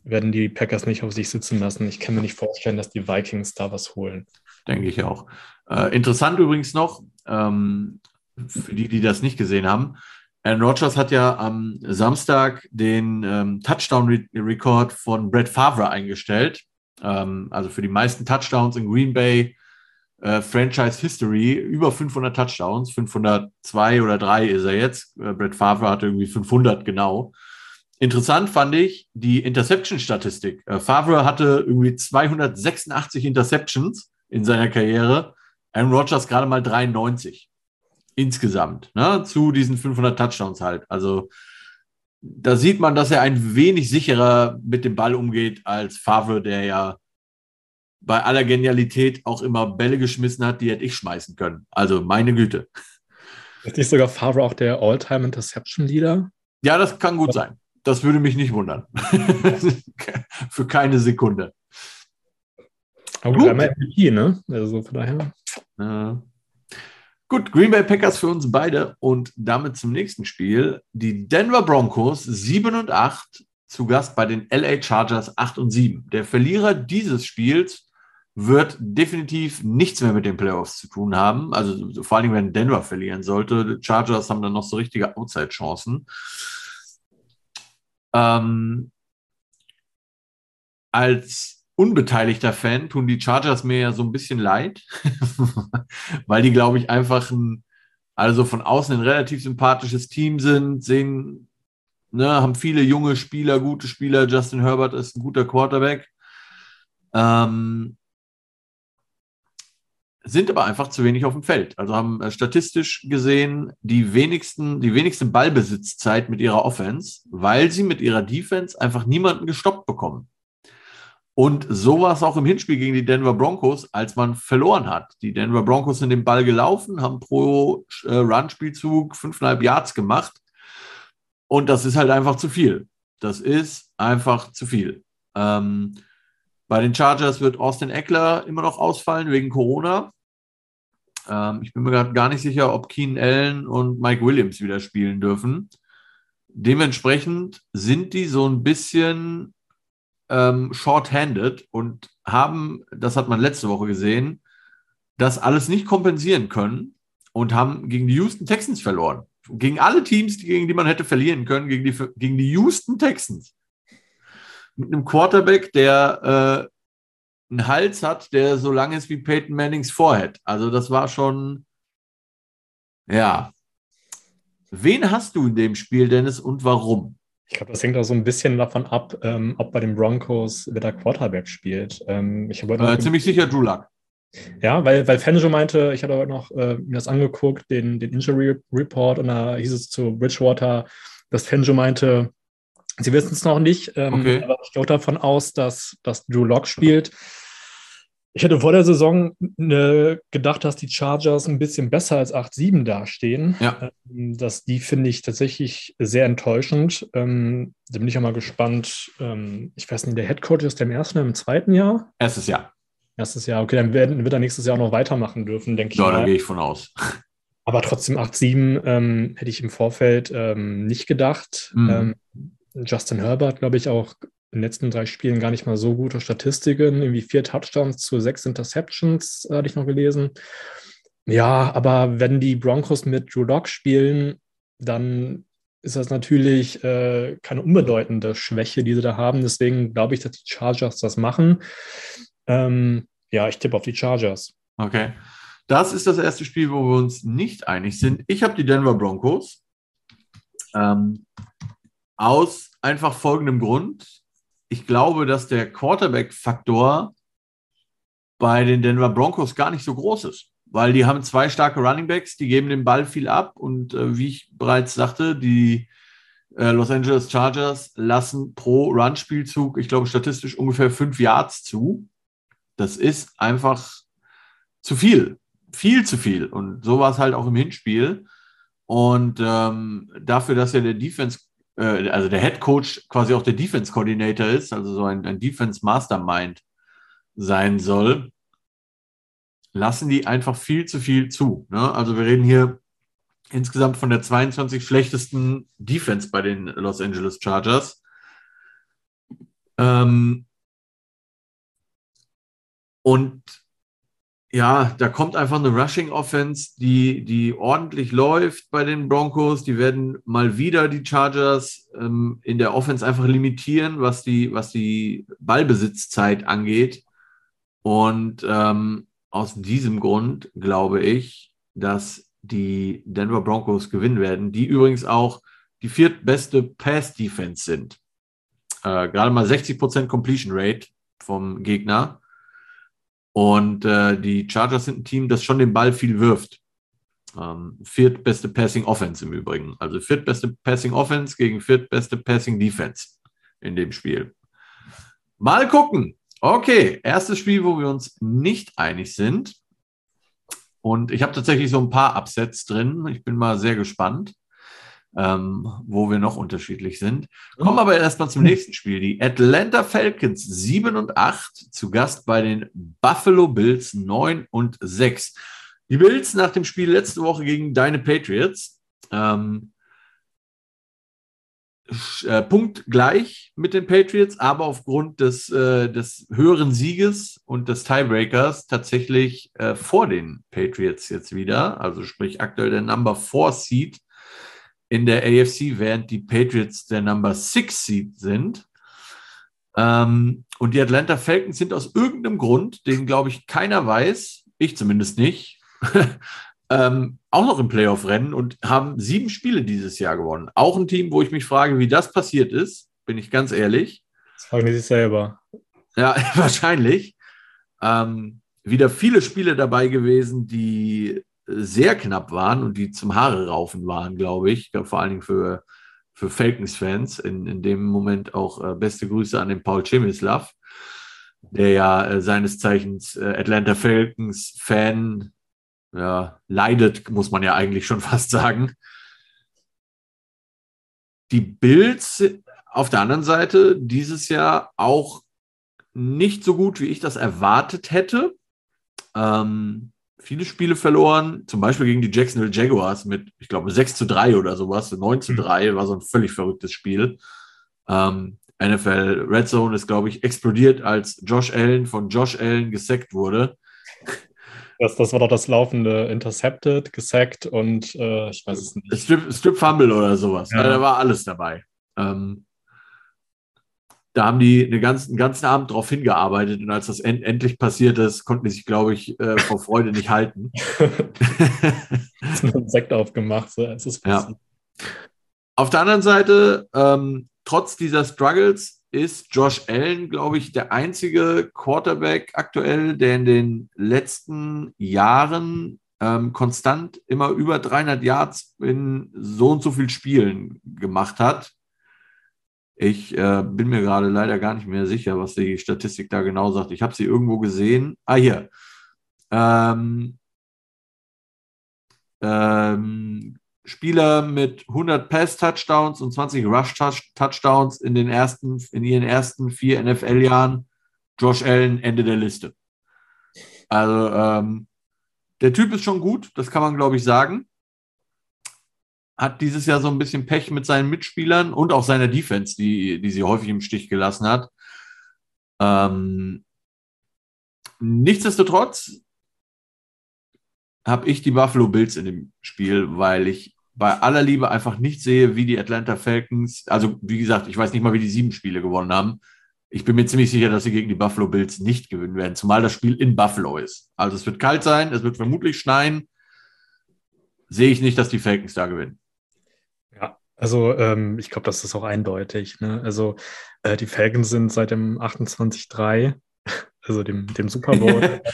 werden die Packers nicht auf sich sitzen lassen. Ich kann mir nicht vorstellen, dass die Vikings da was holen. Denke ich auch. Äh, interessant übrigens noch, ähm, für die, die das nicht gesehen haben, Aaron Rodgers hat ja am Samstag den ähm, Touchdown-Rekord von Brett Favre eingestellt. Ähm, also für die meisten Touchdowns in Green Bay äh, Franchise History über 500 Touchdowns. 502 oder 3 ist er jetzt. Äh, Brett Favre hatte irgendwie 500 genau. Interessant fand ich die Interception-Statistik. Äh, Favre hatte irgendwie 286 Interceptions in seiner Karriere. Aaron Rodgers gerade mal 93 insgesamt ne, zu diesen 500 Touchdowns halt. Also da sieht man, dass er ein wenig sicherer mit dem Ball umgeht als Favre, der ja bei aller Genialität auch immer Bälle geschmissen hat, die hätte ich schmeißen können. Also meine Güte. Ist nicht sogar Favre auch der All-Time Interception Leader? Ja, das kann gut sein. Das würde mich nicht wundern. Für keine Sekunde. Aber gut, einmal MVP, ne? Also von daher. Ja. Gut, Green Bay Packers für uns beide und damit zum nächsten Spiel. Die Denver Broncos 7 und 8 zu Gast bei den LA Chargers 8 und 7. Der Verlierer dieses Spiels wird definitiv nichts mehr mit den Playoffs zu tun haben. Also vor allem, wenn Denver verlieren sollte. Die Chargers haben dann noch so richtige Outside-Chancen. Ähm, als unbeteiligter Fan tun die Chargers mir ja so ein bisschen leid, weil die, glaube ich, einfach ein, also von außen ein relativ sympathisches Team sind, sehen, ne, haben viele junge Spieler, gute Spieler. Justin Herbert ist ein guter Quarterback. Ähm, sind aber einfach zu wenig auf dem Feld. Also haben äh, statistisch gesehen die wenigsten, die wenigste Ballbesitzzeit mit ihrer Offense, weil sie mit ihrer Defense einfach niemanden gestoppt bekommen. Und so war es auch im Hinspiel gegen die Denver Broncos, als man verloren hat. Die Denver Broncos sind den Ball gelaufen, haben pro äh, Run-Spielzug fünfeinhalb Yards gemacht. Und das ist halt einfach zu viel. Das ist einfach zu viel. Ähm, bei den Chargers wird Austin Eckler immer noch ausfallen wegen Corona. Ähm, ich bin mir gerade gar nicht sicher, ob Keenan Allen und Mike Williams wieder spielen dürfen. Dementsprechend sind die so ein bisschen ähm, short-handed und haben, das hat man letzte Woche gesehen, das alles nicht kompensieren können und haben gegen die Houston Texans verloren. gegen alle Teams, gegen die man hätte verlieren können, gegen die, gegen die Houston Texans. Mit einem Quarterback, der äh, einen Hals hat, der so lang ist wie Peyton Mannings Vorhead. Also das war schon, ja. Wen hast du in dem Spiel, Dennis, und warum? Ich glaube, das hängt auch so ein bisschen davon ab, ähm, ob bei den Broncos wer der Quarterback spielt. Ähm, ich äh, ziemlich sicher Drew Luck. Ja, weil, weil Fangio meinte, ich hatte heute noch äh, mir das angeguckt, den, den Injury Report, und da hieß es zu Bridgewater, dass Fangio meinte, sie wissen es noch nicht, ähm, okay. aber ich gehe davon aus, dass, dass Drew Lock spielt. Ich hätte vor der Saison ne, gedacht, dass die Chargers ein bisschen besser als 8-7 dastehen. Ja. Ähm, das, die finde ich tatsächlich sehr enttäuschend. Ähm, da bin ich auch mal gespannt. Ähm, ich weiß nicht, der Head Coach ist der im ersten oder im zweiten Jahr? Erstes Jahr. Erstes Jahr, okay, dann werden, wird er nächstes Jahr auch noch weitermachen dürfen, denke ich. Ja, da gehe ich von aus. Aber trotzdem 8-7 ähm, hätte ich im Vorfeld ähm, nicht gedacht. Mhm. Ähm, Justin Herbert, glaube ich, auch in den letzten drei Spielen gar nicht mal so gute Statistiken. Irgendwie vier Touchdowns zu sechs Interceptions, hatte ich noch gelesen. Ja, aber wenn die Broncos mit Drew Lock spielen, dann ist das natürlich äh, keine unbedeutende Schwäche, die sie da haben. Deswegen glaube ich, dass die Chargers das machen. Ähm, ja, ich tippe auf die Chargers. Okay. Das ist das erste Spiel, wo wir uns nicht einig sind. Ich habe die Denver Broncos. Ähm, aus einfach folgendem Grund. Ich glaube, dass der Quarterback-Faktor bei den Denver Broncos gar nicht so groß ist, weil die haben zwei starke Running Backs, die geben den Ball viel ab und äh, wie ich bereits sagte, die äh, Los Angeles Chargers lassen pro Run-Spielzug, ich glaube statistisch ungefähr fünf Yards zu. Das ist einfach zu viel, viel zu viel. Und so war es halt auch im Hinspiel. Und ähm, dafür, dass ja der Defense, äh, also der Head Coach quasi auch der Defense Coordinator ist, also so ein, ein Defense Mastermind sein soll, lassen die einfach viel zu viel zu. Ne? Also wir reden hier insgesamt von der 22 schlechtesten Defense bei den Los Angeles Chargers. Ähm, und ja, da kommt einfach eine Rushing Offense, die, die ordentlich läuft bei den Broncos. Die werden mal wieder die Chargers ähm, in der Offense einfach limitieren, was die, was die Ballbesitzzeit angeht. Und ähm, aus diesem Grund glaube ich, dass die Denver Broncos gewinnen werden, die übrigens auch die viertbeste Pass-Defense sind. Äh, gerade mal 60% Completion Rate vom Gegner. Und äh, die Chargers sind ein Team, das schon den Ball viel wirft. Ähm, viertbeste Passing Offense im Übrigen. Also viertbeste Passing Offense gegen viertbeste Passing Defense in dem Spiel. Mal gucken. Okay, erstes Spiel, wo wir uns nicht einig sind. Und ich habe tatsächlich so ein paar Upsets drin. Ich bin mal sehr gespannt ähm, wo wir noch unterschiedlich sind. Kommen aber erstmal zum nächsten Spiel. Die Atlanta Falcons 7 und 8 zu Gast bei den Buffalo Bills 9 und 6. Die Bills nach dem Spiel letzte Woche gegen deine Patriots. Ähm, äh, Punkt gleich mit den Patriots, aber aufgrund des, äh, des höheren Sieges und des Tiebreakers tatsächlich äh, vor den Patriots jetzt wieder. Also sprich aktuell der Number 4 Seed in der AFC, während die Patriots der Number Six Seed sind. Ähm, und die Atlanta Falcons sind aus irgendeinem Grund, den glaube ich keiner weiß, ich zumindest nicht, ähm, auch noch im Playoff-Rennen und haben sieben Spiele dieses Jahr gewonnen. Auch ein Team, wo ich mich frage, wie das passiert ist, bin ich ganz ehrlich. Das fragen die sich selber. Ja, wahrscheinlich. Ähm, wieder viele Spiele dabei gewesen, die sehr knapp waren und die zum Haare raufen waren, glaube ich. Vor allen Dingen für, für Falcons-Fans. In, in dem Moment auch äh, beste Grüße an den Paul Chemislav, der ja äh, seines Zeichens äh, Atlanta Falcons-Fan ja, leidet, muss man ja eigentlich schon fast sagen. Die Bills auf der anderen Seite dieses Jahr auch nicht so gut, wie ich das erwartet hätte. Ähm, viele Spiele verloren, zum Beispiel gegen die Jacksonville Jaguars mit, ich glaube, 6 zu 3 oder sowas, 9 zu 3, mhm. war so ein völlig verrücktes Spiel. Ähm, NFL Red Zone ist, glaube ich, explodiert, als Josh Allen von Josh Allen gesackt wurde. Das, das war doch das laufende Intercepted, gesackt und äh, ich weiß es nicht. Strip, Strip Fumble oder sowas. Ja. Da war alles dabei. Ähm, da haben die einen ganzen, einen ganzen Abend drauf hingearbeitet und als das end, endlich passiert ist, konnten die sich, glaube ich, äh, vor Freude nicht halten. ein Sekt aufgemacht, so es ist ja. Auf der anderen Seite, ähm, trotz dieser Struggles ist Josh Allen, glaube ich, der einzige Quarterback aktuell, der in den letzten Jahren ähm, konstant immer über 300 Yards in so und so vielen Spielen gemacht hat. Ich äh, bin mir gerade leider gar nicht mehr sicher, was die Statistik da genau sagt. Ich habe sie irgendwo gesehen. Ah, hier. Ähm, ähm, Spieler mit 100 Pass-Touchdowns und 20 Rush-Touchdowns in, in ihren ersten vier NFL-Jahren. Josh Allen, Ende der Liste. Also, ähm, der Typ ist schon gut, das kann man, glaube ich, sagen hat dieses Jahr so ein bisschen Pech mit seinen Mitspielern und auch seiner Defense, die, die sie häufig im Stich gelassen hat. Ähm, nichtsdestotrotz habe ich die Buffalo Bills in dem Spiel, weil ich bei aller Liebe einfach nicht sehe, wie die Atlanta Falcons, also wie gesagt, ich weiß nicht mal, wie die sieben Spiele gewonnen haben. Ich bin mir ziemlich sicher, dass sie gegen die Buffalo Bills nicht gewinnen werden, zumal das Spiel in Buffalo ist. Also es wird kalt sein, es wird vermutlich schneien. Sehe ich nicht, dass die Falcons da gewinnen. Also ähm, ich glaube, das ist auch eindeutig. Ne? Also äh, die Falcons sind seit dem 28-3, also dem, dem Super Bowl.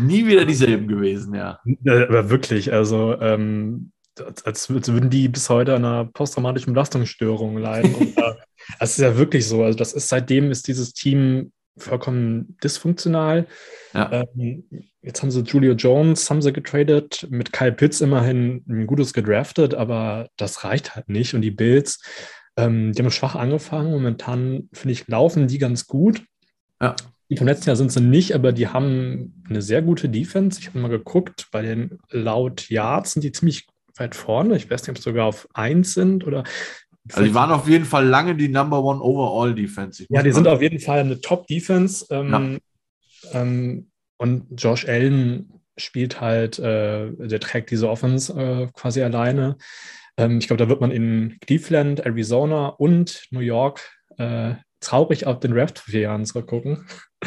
Nie wieder dieselben gewesen, ja. Äh, aber wirklich, also ähm, als, als, würden die bis heute an einer posttraumatischen Belastungsstörung leiden. Und, äh, das ist ja wirklich so. Also das ist seitdem ist dieses Team vollkommen dysfunktional. Ja. Ähm, jetzt haben sie Julio Jones, haben sie getradet, mit Kyle Pitts immerhin ein gutes gedraftet, aber das reicht halt nicht. Und die Bills, ähm, die haben schwach angefangen. Momentan, finde ich, laufen die ganz gut. Ja. Die vom letzten Jahr sind sie nicht, aber die haben eine sehr gute Defense. Ich habe mal geguckt, bei den laut Yards sind die ziemlich weit vorne. Ich weiß nicht, ob sie sogar auf 1 sind oder also die waren auf jeden Fall lange die Number One Overall Defense. Ja, die sind auf jeden Fall eine Top Defense. Ähm, ja. ähm, und Josh Allen spielt halt, äh, der trägt diese Offense äh, quasi alleine. Ähm, ich glaube, da wird man in Cleveland, Arizona und New York äh, traurig auf den Draft vier Jahren zurückgucken.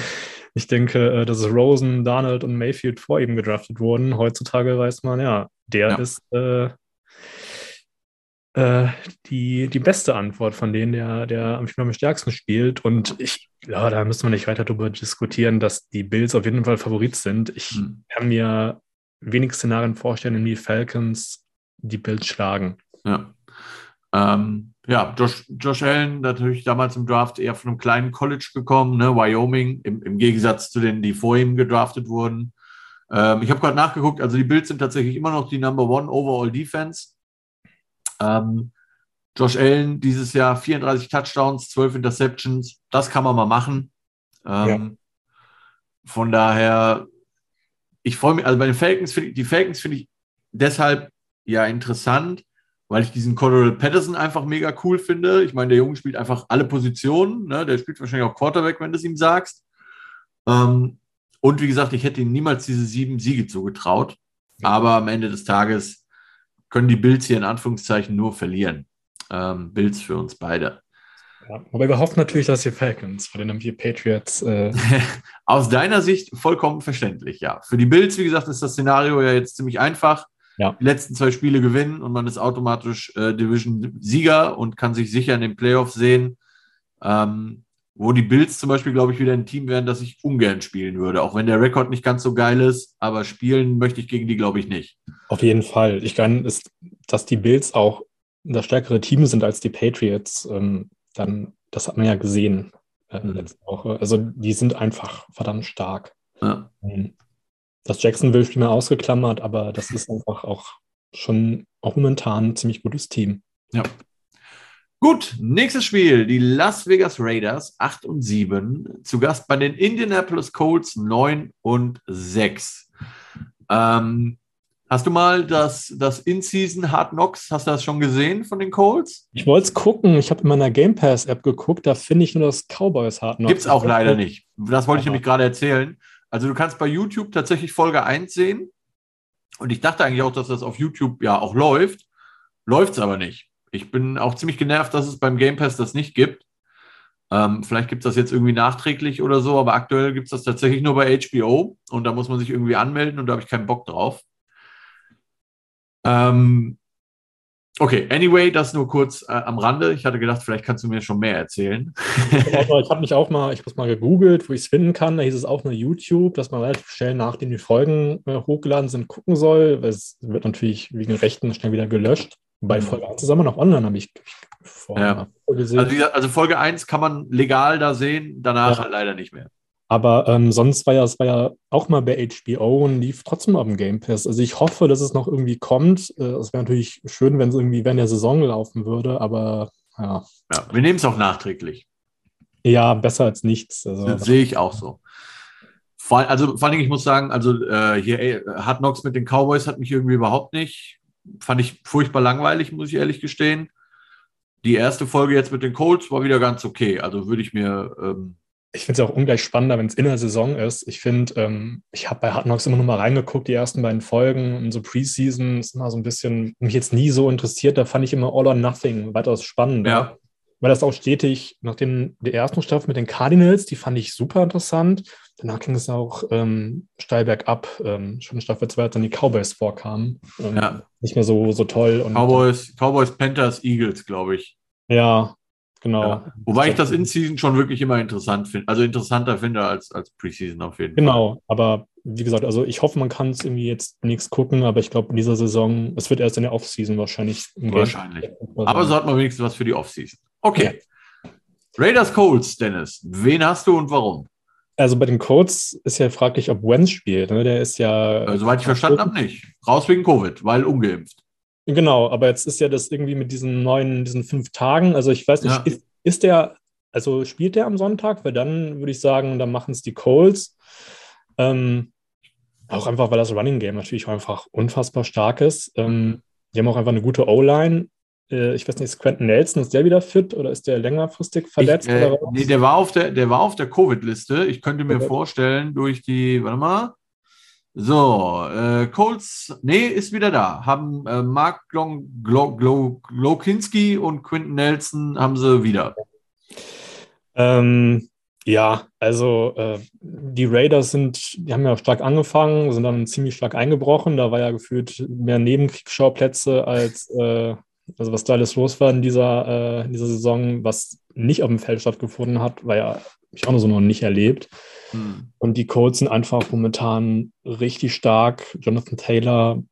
Ich denke, äh, dass Rosen, Donald und Mayfield vor ihm gedraftet wurden. Heutzutage weiß man, ja, der ja. ist äh, die, die beste Antwort von denen, der, der am, am stärksten spielt. Und ich, ja, da müssen wir nicht weiter darüber diskutieren, dass die Bills auf jeden Fall Favorit sind. Ich hm. kann mir wenig Szenarien vorstellen, in die Falcons die Bills schlagen. Ja. Ähm, ja, Josh, Josh Allen natürlich damals im Draft eher von einem kleinen College gekommen, ne? Wyoming, im, im Gegensatz zu denen, die vor ihm gedraftet wurden. Ähm, ich habe gerade nachgeguckt, also die Bills sind tatsächlich immer noch die Number One Overall Defense. Ähm, Josh Allen dieses Jahr 34 Touchdowns, 12 Interceptions, das kann man mal machen. Ähm, ja. Von daher, ich freue mich, also bei den Falcons finde ich, die Falcons finde ich deshalb ja interessant, weil ich diesen Cordell Patterson einfach mega cool finde. Ich meine, der Junge spielt einfach alle Positionen, ne? der spielt wahrscheinlich auch Quarterback, wenn du es ihm sagst. Ähm, und wie gesagt, ich hätte ihm niemals diese sieben Siege zugetraut. Aber am Ende des Tages können die Bills hier in Anführungszeichen nur verlieren. Ähm, Bills für uns beide. Ja, aber wir hoffen natürlich, dass ihr Falcons, denen haben wir Patriots. Äh Aus deiner Sicht vollkommen verständlich, ja. Für die Bills, wie gesagt, ist das Szenario ja jetzt ziemlich einfach. Ja. Die letzten zwei Spiele gewinnen und man ist automatisch äh, Division-Sieger und kann sich sicher in den Playoffs sehen. Ähm, wo die Bills zum Beispiel, glaube ich, wieder ein Team wären, das ich ungern spielen würde. Auch wenn der Rekord nicht ganz so geil ist, aber spielen möchte ich gegen die, glaube ich, nicht. Auf jeden Fall. Ich kann, ist, dass die Bills auch das stärkere Team sind als die Patriots, ähm, dann, das hat man ja gesehen äh, mhm. letzte Woche. Also die sind einfach verdammt stark. Ja. Ähm, das Jacksonville-Spiel mal ausgeklammert, aber das ist einfach auch schon auch momentan ein ziemlich gutes Team. Ja. Gut, nächstes Spiel. Die Las Vegas Raiders 8 und 7. Zu Gast bei den Indianapolis Colts 9 und 6. Ähm, hast du mal das, das In-Season Hard Knocks, hast du das schon gesehen von den Colts? Ich wollte es gucken. Ich habe in meiner Game Pass App geguckt. Da finde ich nur das Cowboys Hard Knocks. Gibt es auch leider nicht. Das wollte ich nämlich gerade erzählen. Also du kannst bei YouTube tatsächlich Folge 1 sehen. Und ich dachte eigentlich auch, dass das auf YouTube ja auch läuft. Läuft es aber nicht. Ich bin auch ziemlich genervt, dass es beim Game Pass das nicht gibt. Ähm, vielleicht gibt es das jetzt irgendwie nachträglich oder so, aber aktuell gibt es das tatsächlich nur bei HBO und da muss man sich irgendwie anmelden und da habe ich keinen Bock drauf. Ähm, okay, anyway, das nur kurz äh, am Rande. Ich hatte gedacht, vielleicht kannst du mir schon mehr erzählen. ich habe mich auch mal, ich habe mal gegoogelt, wo ich es finden kann. Da hieß es auch nur YouTube, dass man relativ schnell nachdem die Folgen äh, hochgeladen sind, gucken soll. Es wird natürlich wegen Rechten schnell wieder gelöscht. Bei mhm. Folge 1 zusammen noch online, habe ich vorher ja. gesehen. Also, gesagt, also, Folge 1 kann man legal da sehen, danach ja. halt leider nicht mehr. Aber ähm, sonst war ja, es war ja auch mal bei HBO und lief trotzdem auf dem Game Pass. Also ich hoffe, dass es noch irgendwie kommt. Äh, es wäre natürlich schön, wenn es irgendwie während der Saison laufen würde, aber ja. Ja, wir nehmen es auch nachträglich. Ja, besser als nichts. Also, Sehe ich auch so. Vor, also vor allem, ich muss sagen, also äh, hier ey, Hard Knocks mit den Cowboys hat mich irgendwie überhaupt nicht, fand ich furchtbar langweilig, muss ich ehrlich gestehen. Die erste Folge jetzt mit den Colts war wieder ganz okay. Also würde ich mir ähm, ich finde es auch ungleich spannender, wenn es in der Saison ist. Ich finde, ähm, ich habe bei Hard Knocks immer nur mal reingeguckt, die ersten beiden Folgen und so Preseason ist immer so ein bisschen, mich jetzt nie so interessiert. Da fand ich immer All or Nothing weitaus spannender. Ja. Weil das auch stetig, nachdem der ersten Staffel mit den Cardinals, die fand ich super interessant. Danach ging es auch ähm, steil bergab. Ähm, schon in Staffel 2, als dann die Cowboys vorkamen. Ähm, ja. Nicht mehr so, so toll. Und, Cowboys, Cowboys, Panthers, Eagles, glaube ich. Ja, Genau. Ja. Wobei ich das In-Season schon wirklich immer interessant finde, also interessanter finde als, als Preseason auf jeden genau. Fall. Genau, aber wie gesagt, also ich hoffe, man kann es irgendwie jetzt nichts gucken, aber ich glaube, in dieser Saison, es wird erst in der Off-Season wahrscheinlich. Wahrscheinlich. Aber so hat man wenigstens was für die Off-Season. Okay. Ja. Raiders Colts, Dennis. Wen hast du und warum? Also bei den Colts ist ja fraglich, ob Wenz spielt. Ne? Der ist ja. Äh, soweit ich verstanden habe, nicht. Raus wegen Covid, weil ungeimpft. Genau, aber jetzt ist ja das irgendwie mit diesen neuen, diesen fünf Tagen. Also ich weiß nicht, ja. ist, ist der, also spielt der am Sonntag? Weil dann würde ich sagen, dann machen es die Coles. Ähm, auch einfach, weil das Running Game natürlich einfach unfassbar stark ist. Ähm, die haben auch einfach eine gute O-Line. Äh, ich weiß nicht, ist Quentin Nelson, ist der wieder fit oder ist der längerfristig verletzt? Ich, äh, nee, der war auf der, der der Covid-Liste. Ich könnte mir okay. vorstellen, durch die, warte mal, so, äh, Colts, nee, ist wieder da. Haben äh, Mark Glon, Glo, Glo, Glokinski und Quinton Nelson haben sie wieder. Ähm, ja, also äh, die Raiders sind, die haben ja stark angefangen, sind dann ziemlich stark eingebrochen. Da war ja gefühlt mehr Nebenkriegsschauplätze als äh, also was da alles los war in dieser, äh, in dieser Saison, was nicht auf dem Feld stattgefunden hat, war ja ich auch noch so noch nicht erlebt. Hm. Und die Colts sind einfach momentan richtig stark. Jonathan Taylor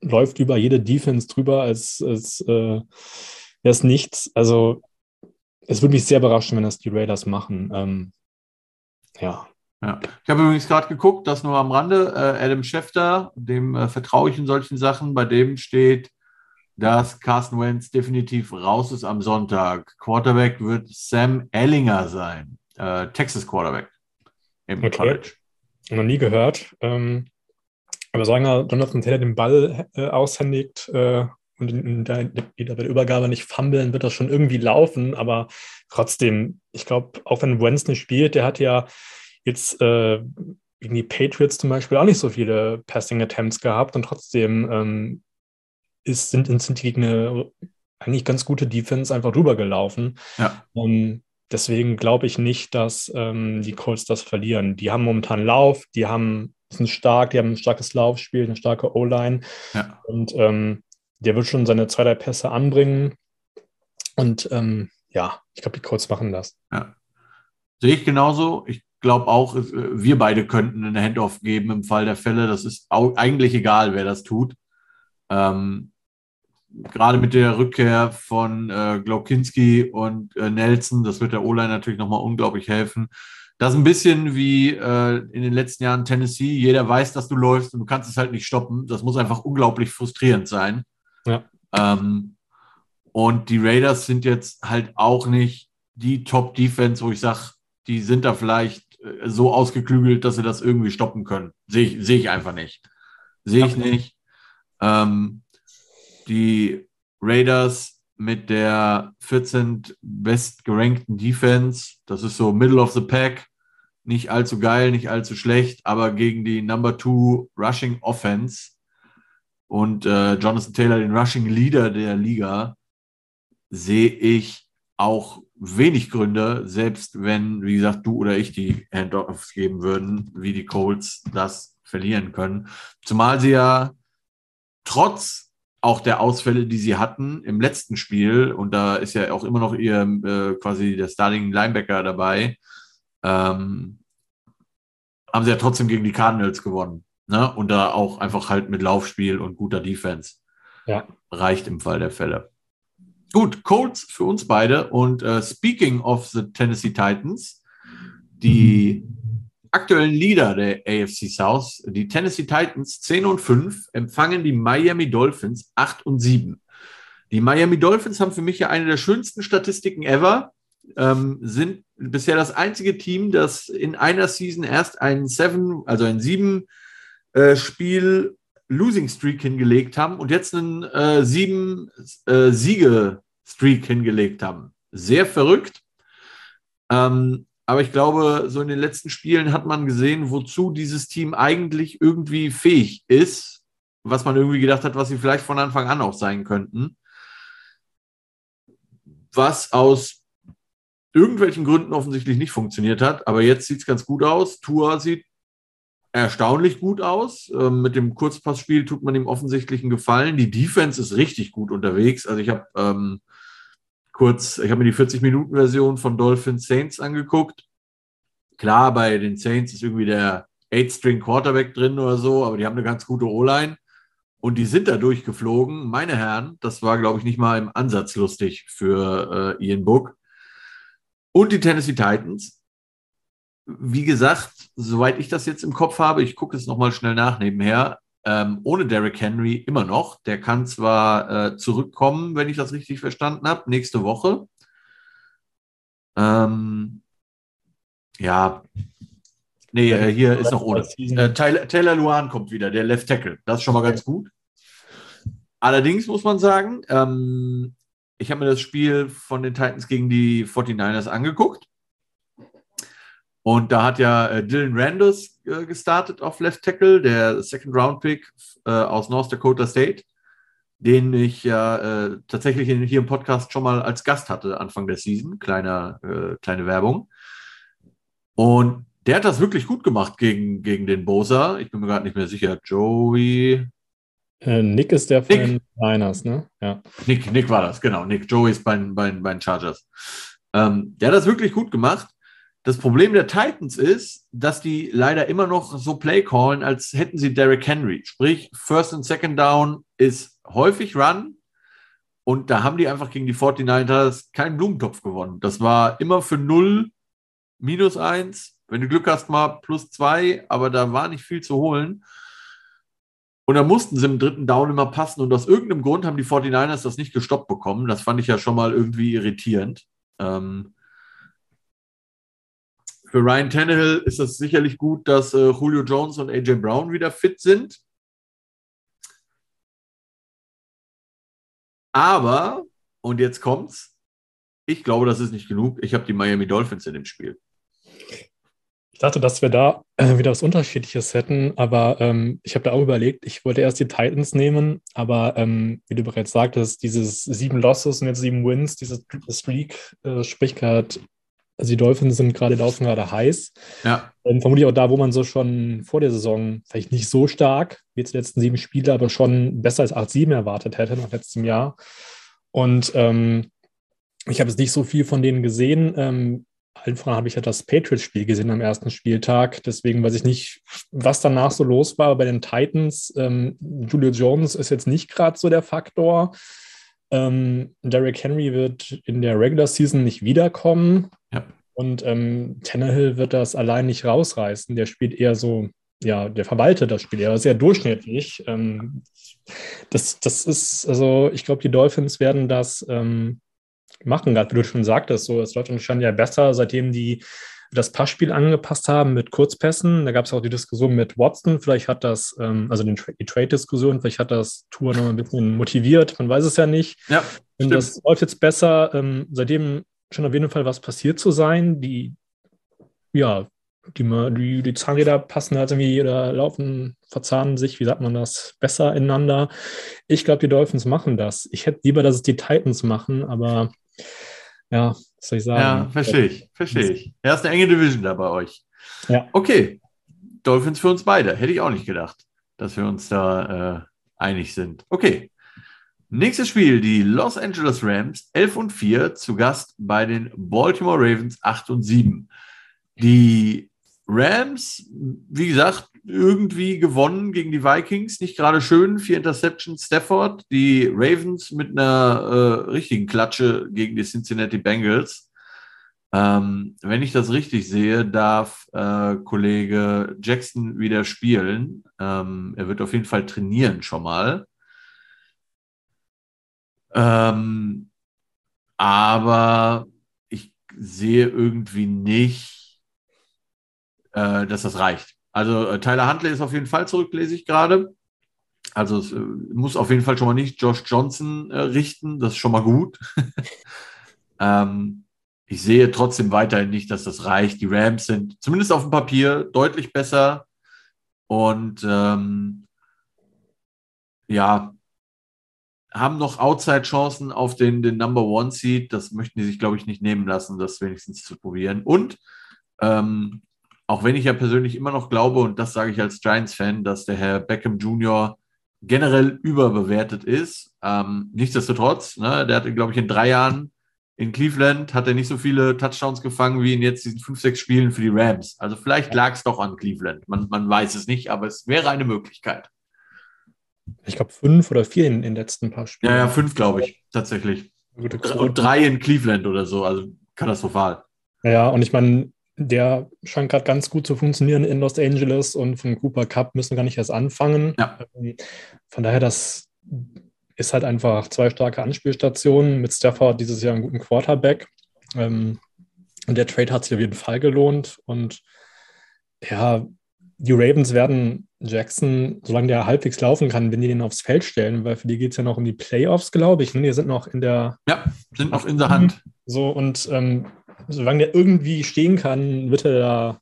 läuft über jede Defense drüber, als, als äh, wäre es nichts. Also es würde mich sehr überraschen, wenn das die Raiders machen. Ähm, ja. Ja. Ich habe übrigens gerade geguckt, das nur am Rande. Äh, Adam Schefter, dem äh, vertraue ich in solchen Sachen. Bei dem steht, dass Carsten Wentz definitiv raus ist am Sonntag. Quarterback wird Sam Ellinger sein, äh, Texas Quarterback im okay. College. Noch nie gehört. Ähm, aber solange Jonathan Taylor den Ball äh, aushändigt äh, und in der, bei der Übergabe nicht fummeln, wird das schon irgendwie laufen. Aber trotzdem, ich glaube, auch wenn Wentz nicht spielt, der hat ja jetzt äh, gegen die Patriots zum Beispiel auch nicht so viele Passing Attempts gehabt und trotzdem ähm, ist, sind, sind die Gegner eigentlich ganz gute Defense einfach drüber gelaufen. Ja. Um, ähm, deswegen glaube ich nicht, dass ähm, die Colts das verlieren. Die haben momentan Lauf, die haben sind stark, die haben ein starkes Laufspiel, eine starke O-Line. Ja. Und ähm, der wird schon seine zwei, drei Pässe anbringen. Und ähm, ja, ich glaube, die Colts machen das. Ja. Sehe ich genauso. Ich glaube auch, äh, wir beide könnten eine Handoff geben im Fall der Fälle. Das ist eigentlich egal, wer das tut. Ähm, gerade mit der Rückkehr von äh, Glaukinski und äh, Nelson, das wird der O-Line natürlich nochmal unglaublich helfen. Das ist ein bisschen wie äh, in den letzten Jahren Tennessee. Jeder weiß, dass du läufst und du kannst es halt nicht stoppen. Das muss einfach unglaublich frustrierend sein. Ja. Ähm, und die Raiders sind jetzt halt auch nicht die Top-Defense, wo ich sage, die sind da vielleicht äh, so ausgeklügelt, dass sie das irgendwie stoppen können. Sehe ich, seh ich einfach nicht. Sehe ich nicht. Ähm, die Raiders mit der 14 bestgerankten Defense, das ist so Middle of the Pack, nicht allzu geil, nicht allzu schlecht, aber gegen die Number Two Rushing Offense und äh, Jonathan Taylor, den Rushing Leader der Liga, sehe ich auch wenig Gründe, selbst wenn, wie gesagt, du oder ich die Handoffs geben würden, wie die Colts das verlieren können. Zumal sie ja trotz auch der Ausfälle, die sie hatten im letzten Spiel, und da ist ja auch immer noch ihr äh, quasi der Starting Linebacker dabei, ähm, haben sie ja trotzdem gegen die Cardinals gewonnen. Ne? Und da auch einfach halt mit Laufspiel und guter Defense. Ja. Reicht im Fall der Fälle. Gut, Colts für uns beide. Und uh, speaking of the Tennessee Titans, die aktuellen Leader der AFC South, die Tennessee Titans 10 und 5, empfangen die Miami Dolphins 8 und 7. Die Miami Dolphins haben für mich ja eine der schönsten Statistiken ever ähm, sind bisher das einzige Team, das in einer Season erst einen Seven, also ein sieben äh, Spiel Losing Streak hingelegt haben und jetzt einen äh, sieben äh, Siege Streak hingelegt haben. Sehr verrückt. Ähm, aber ich glaube, so in den letzten Spielen hat man gesehen, wozu dieses Team eigentlich irgendwie fähig ist, was man irgendwie gedacht hat, was sie vielleicht von Anfang an auch sein könnten. Was aus irgendwelchen Gründen offensichtlich nicht funktioniert hat. Aber jetzt sieht es ganz gut aus. Tua sieht erstaunlich gut aus. Ähm, mit dem Kurzpassspiel tut man ihm offensichtlich einen Gefallen. Die Defense ist richtig gut unterwegs. Also ich habe ähm, kurz, ich habe mir die 40-Minuten-Version von Dolphins Saints angeguckt. Klar, bei den Saints ist irgendwie der 8-String Quarterback drin oder so, aber die haben eine ganz gute O-Line. Und die sind da durchgeflogen. Meine Herren, das war, glaube ich, nicht mal im Ansatz lustig für äh, Ian Book. Und die Tennessee Titans. Wie gesagt, soweit ich das jetzt im Kopf habe, ich gucke es nochmal schnell nach nebenher, ähm, ohne Derrick Henry immer noch. Der kann zwar äh, zurückkommen, wenn ich das richtig verstanden habe, nächste Woche. Ähm, ja, nee, äh, hier ist noch ohne. Äh, Taylor, Taylor Luan kommt wieder, der Left Tackle. Das ist schon mal ganz gut. Allerdings muss man sagen, ähm, ich habe mir das Spiel von den Titans gegen die 49ers angeguckt. Und da hat ja äh, Dylan Randers äh, gestartet auf Left Tackle, der Second Round Pick äh, aus North Dakota State, den ich ja tatsächlich hier im Podcast schon mal als Gast hatte Anfang der Season. Kleiner, kleine Werbung. Und der hat das wirklich gut gemacht gegen, gegen den Bosa. Ich bin mir gerade nicht mehr sicher. Joey, äh, Nick ist der von Nick. den Niners, ne? Ja. Nick, Nick war das, genau. Nick Joey ist bei, bei, bei den Chargers. Ähm, der hat das wirklich gut gemacht. Das Problem der Titans ist, dass die leider immer noch so Play callen, als hätten sie Derrick Henry. Sprich, First und Second Down ist häufig Run. Und da haben die einfach gegen die 49ers keinen Blumentopf gewonnen. Das war immer für 0, minus 1. Wenn du Glück hast, mal plus 2, aber da war nicht viel zu holen. Und da mussten sie im dritten Down immer passen. Und aus irgendeinem Grund haben die 49ers das nicht gestoppt bekommen. Das fand ich ja schon mal irgendwie irritierend. Ähm für Ryan Tannehill ist es sicherlich gut, dass äh, Julio Jones und AJ Brown wieder fit sind. Aber, und jetzt kommt's, ich glaube, das ist nicht genug. Ich habe die Miami Dolphins in dem Spiel. Ich dachte, dass wir da äh, wieder was Unterschiedliches hätten, aber ähm, ich habe da auch überlegt, ich wollte erst die Titans nehmen, aber ähm, wie du bereits sagtest, dieses sieben Losses und jetzt sieben Wins, dieses Streak, äh, sprich gerade, also die Dolphins sind gerade laufen gerade heiß. Ja. Ähm, vermutlich auch da, wo man so schon vor der Saison vielleicht nicht so stark wie jetzt die letzten sieben Spiele, aber schon besser als 8-7 erwartet hätte nach letztem Jahr. Und ähm, ich habe jetzt nicht so viel von denen gesehen. Ähm, voran habe ich ja das Patriots-Spiel gesehen am ersten Spieltag. Deswegen weiß ich nicht, was danach so los war bei den Titans. Ähm, Julio Jones ist jetzt nicht gerade so der Faktor. Ähm, Derrick Henry wird in der Regular Season nicht wiederkommen. Ja. Und ähm, Tannehill wird das allein nicht rausreißen. Der spielt eher so, ja, der verwaltet das Spiel eher sehr durchschnittlich. Ähm, das, das ist, also ich glaube, die Dolphins werden das ähm, machen, gerade wie du schon sagtest. So, es läuft anscheinend ja besser, seitdem die das Passspiel angepasst haben mit Kurzpässen. Da gab es auch die Diskussion mit Watson. Vielleicht hat das, ähm, also den, die Trade-Diskussion, vielleicht hat das Tour noch ein bisschen motiviert. Man weiß es ja nicht. Ja, Und das läuft jetzt besser. Ähm, seitdem schon auf jeden Fall was passiert zu sein. Die, ja, die, die, die Zahnräder passen halt irgendwie oder laufen, verzahnen sich, wie sagt man das, besser ineinander. Ich glaube, die Dolphins machen das. Ich hätte lieber, dass es die Titans machen, aber ja, was soll ich sagen? Ja, verstehe ich, verstehe ich. Ja, ist eine enge Division da bei euch. Ja. Okay, Dolphins für uns beide. Hätte ich auch nicht gedacht, dass wir uns da äh, einig sind. Okay. Nächstes Spiel, die Los Angeles Rams 11 und 4 zu Gast bei den Baltimore Ravens 8 und 7. Die Rams, wie gesagt, irgendwie gewonnen gegen die Vikings. Nicht gerade schön. Vier Interceptions Stafford. Die Ravens mit einer äh, richtigen Klatsche gegen die Cincinnati Bengals. Ähm, wenn ich das richtig sehe, darf äh, Kollege Jackson wieder spielen. Ähm, er wird auf jeden Fall trainieren schon mal. Ähm, aber ich sehe irgendwie nicht, äh, dass das reicht. Also äh, Tyler Huntley ist auf jeden Fall zurück, lese ich gerade. Also es äh, muss auf jeden Fall schon mal nicht Josh Johnson äh, richten. Das ist schon mal gut. ähm, ich sehe trotzdem weiterhin nicht, dass das reicht. Die Rams sind zumindest auf dem Papier deutlich besser. Und ähm, ja, haben noch Outside-Chancen auf den, den Number One Seed. Das möchten die sich, glaube ich, nicht nehmen lassen, das wenigstens zu probieren. Und ähm, auch wenn ich ja persönlich immer noch glaube, und das sage ich als Giants-Fan, dass der Herr Beckham Jr. generell überbewertet ist. Ähm, nichtsdestotrotz, ne, der hatte, glaube ich, in drei Jahren in Cleveland hat er nicht so viele Touchdowns gefangen wie in jetzt diesen fünf, sechs Spielen für die Rams. Also vielleicht lag es doch an Cleveland. Man, man weiß es nicht, aber es wäre eine Möglichkeit. Ich glaube, fünf oder vier in den letzten paar Spielen. Ja, ja, fünf, glaube ich, tatsächlich. Und drei in Cleveland oder so, also katastrophal. Ja, und ich meine, der scheint gerade ganz gut zu funktionieren in Los Angeles und vom Cooper Cup müssen wir gar nicht erst anfangen. Ja. Ähm, von daher, das ist halt einfach zwei starke Anspielstationen mit Stafford dieses Jahr einen guten Quarterback. Ähm, und der Trade hat sich auf jeden Fall gelohnt. Und ja, die Ravens werden Jackson, solange der halbwegs laufen kann, wenn die den aufs Feld stellen, weil für die geht es ja noch um die Playoffs, glaube ich. Ne? Die sind noch in der. Ja, sind noch in der Hand. So, und ähm, solange der irgendwie stehen kann, wird er da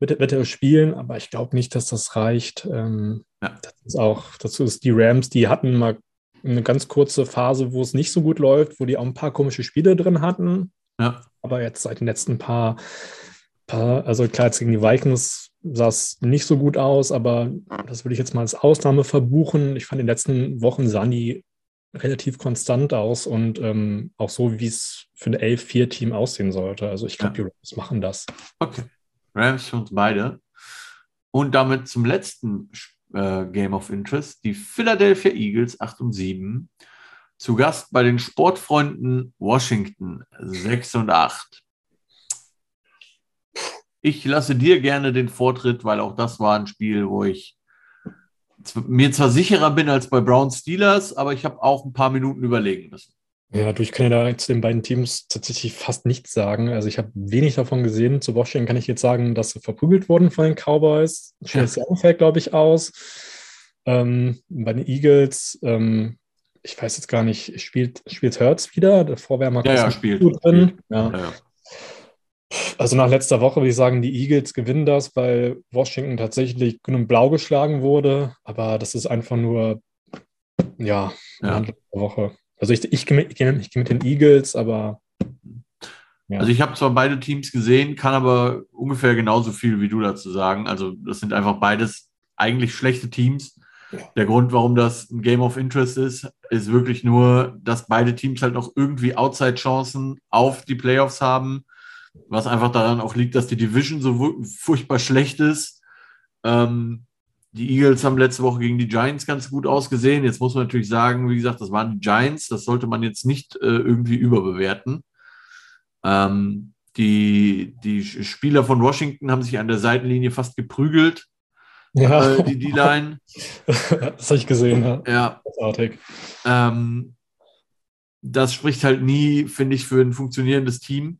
wird, wird er spielen, aber ich glaube nicht, dass das reicht. Ähm, ja. Das ist auch, dazu ist die Rams, die hatten mal eine ganz kurze Phase, wo es nicht so gut läuft, wo die auch ein paar komische Spiele drin hatten. Ja. Aber jetzt seit den letzten paar, paar also klar, jetzt gegen die Vikings sah es nicht so gut aus, aber das würde ich jetzt mal als Ausnahme verbuchen. Ich fand in den letzten Wochen sahen die relativ konstant aus und ähm, auch so, wie es für ein 11-4-Team aussehen sollte. Also ich glaube, ja. die Rams machen das. Okay. Rams für uns beide. Und damit zum letzten äh, Game of Interest, die Philadelphia Eagles 8 und 7. Zu Gast bei den Sportfreunden Washington 6 und 8. Ich lasse dir gerne den Vortritt, weil auch das war ein Spiel, wo ich mir zwar sicherer bin als bei Brown Steelers, aber ich habe auch ein paar Minuten überlegen müssen. Ja, du, ich kann ja da zu den beiden Teams tatsächlich fast nichts sagen. Also ich habe wenig davon gesehen. Zu Washington kann ich jetzt sagen, dass sie verprügelt wurden von den Cowboys. Schönes ja. fällt, glaube ich, aus. Ähm, bei den Eagles, ähm, ich weiß jetzt gar nicht, spielt, spielt Hurts wieder? Davor wäre mal ja, ja, spielt, drin. Spielt. Ja. ja. Also nach letzter Woche würde ich sagen, die Eagles gewinnen das, weil Washington tatsächlich grün und blau geschlagen wurde. Aber das ist einfach nur, ja, ja. Woche. Also ich, ich, gehe mit, ich gehe mit den Eagles, aber. Ja. Also ich habe zwar beide Teams gesehen, kann aber ungefähr genauso viel wie du dazu sagen. Also das sind einfach beides eigentlich schlechte Teams. Der Grund, warum das ein Game of Interest ist, ist wirklich nur, dass beide Teams halt noch irgendwie Outside-Chancen auf die Playoffs haben was einfach daran auch liegt, dass die Division so furchtbar schlecht ist. Ähm, die Eagles haben letzte Woche gegen die Giants ganz gut ausgesehen. Jetzt muss man natürlich sagen, wie gesagt, das waren die Giants. Das sollte man jetzt nicht äh, irgendwie überbewerten. Ähm, die, die Spieler von Washington haben sich an der Seitenlinie fast geprügelt. Ja. Äh, die D-Line. das habe ich gesehen, ja. ja. Großartig. Ähm, das spricht halt nie, finde ich, für ein funktionierendes Team.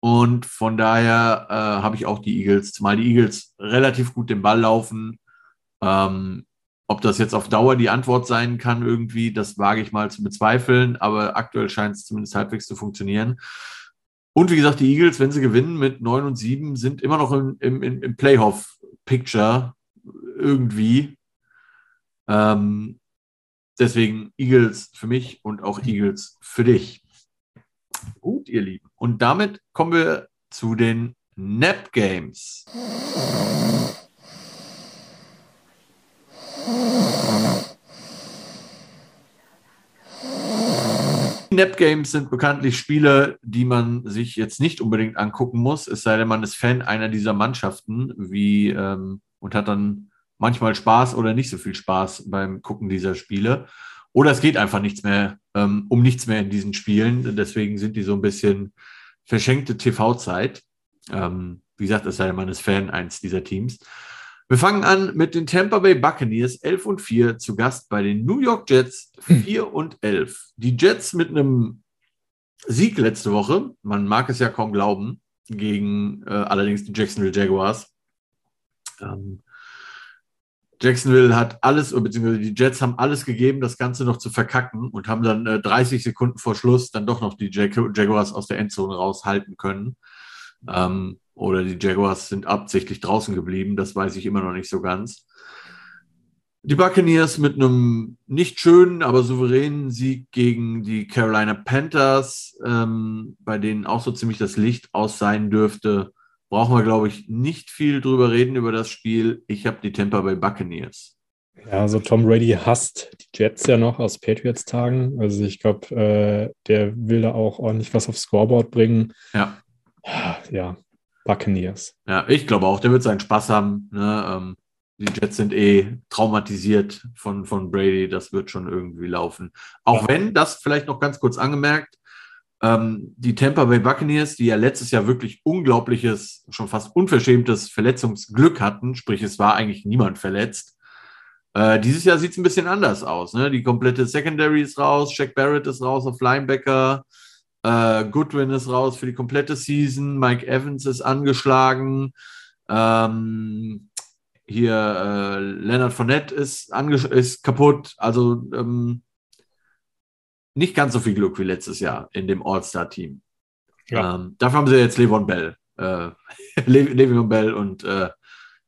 Und von daher äh, habe ich auch die Eagles, zumal die Eagles relativ gut den Ball laufen. Ähm, ob das jetzt auf Dauer die Antwort sein kann, irgendwie, das wage ich mal zu bezweifeln, aber aktuell scheint es zumindest halbwegs zu funktionieren. Und wie gesagt, die Eagles, wenn sie gewinnen mit 9 und 7, sind immer noch im, im, im Playoff-Picture irgendwie. Ähm, deswegen Eagles für mich und auch Eagles für dich. Gut, ihr Lieben. Und damit kommen wir zu den Nap Games. Nap Games sind bekanntlich Spiele, die man sich jetzt nicht unbedingt angucken muss, es sei denn, man ist Fan einer dieser Mannschaften wie, ähm, und hat dann manchmal Spaß oder nicht so viel Spaß beim Gucken dieser Spiele. Oder es geht einfach nichts mehr, ähm, um nichts mehr in diesen Spielen. Deswegen sind die so ein bisschen verschenkte TV-Zeit. Ähm, wie gesagt, es sei denn, man ist Fan eins dieser Teams. Wir fangen an mit den Tampa Bay Buccaneers 11 und 4 zu Gast bei den New York Jets 4 hm. und 11. Die Jets mit einem Sieg letzte Woche, man mag es ja kaum glauben, gegen äh, allerdings die Jacksonville Jaguars. Ähm, Jacksonville hat alles, beziehungsweise die Jets haben alles gegeben, das Ganze noch zu verkacken und haben dann äh, 30 Sekunden vor Schluss dann doch noch die Jag Jaguars aus der Endzone raushalten können. Ähm, oder die Jaguars sind absichtlich draußen geblieben, das weiß ich immer noch nicht so ganz. Die Buccaneers mit einem nicht schönen, aber souveränen Sieg gegen die Carolina Panthers, ähm, bei denen auch so ziemlich das Licht aus sein dürfte brauchen wir, glaube ich, nicht viel drüber reden über das Spiel. Ich habe die Tampa Bay Buccaneers. Ja, also Tom Brady hasst die Jets ja noch aus Patriots-Tagen. Also ich glaube, äh, der will da auch ordentlich was aufs Scoreboard bringen. Ja. Ja, Buccaneers. Ja, ich glaube auch, der wird seinen Spaß haben. Ne? Ähm, die Jets sind eh traumatisiert von, von Brady. Das wird schon irgendwie laufen. Auch ja. wenn, das vielleicht noch ganz kurz angemerkt, ähm, die Tampa Bay Buccaneers, die ja letztes Jahr wirklich unglaubliches, schon fast unverschämtes Verletzungsglück hatten, sprich es war eigentlich niemand verletzt. Äh, dieses Jahr sieht es ein bisschen anders aus. Ne? Die komplette Secondary ist raus, Shaq Barrett ist raus auf Linebacker, äh, Goodwin ist raus für die komplette Season, Mike Evans ist angeschlagen, ähm, hier äh, Leonard Fournette ist, ist kaputt. Also ähm, nicht ganz so viel Glück wie letztes Jahr in dem All-Star-Team. Ja. Ähm, dafür haben sie jetzt Levon Bell. Äh, Levon Bell und äh,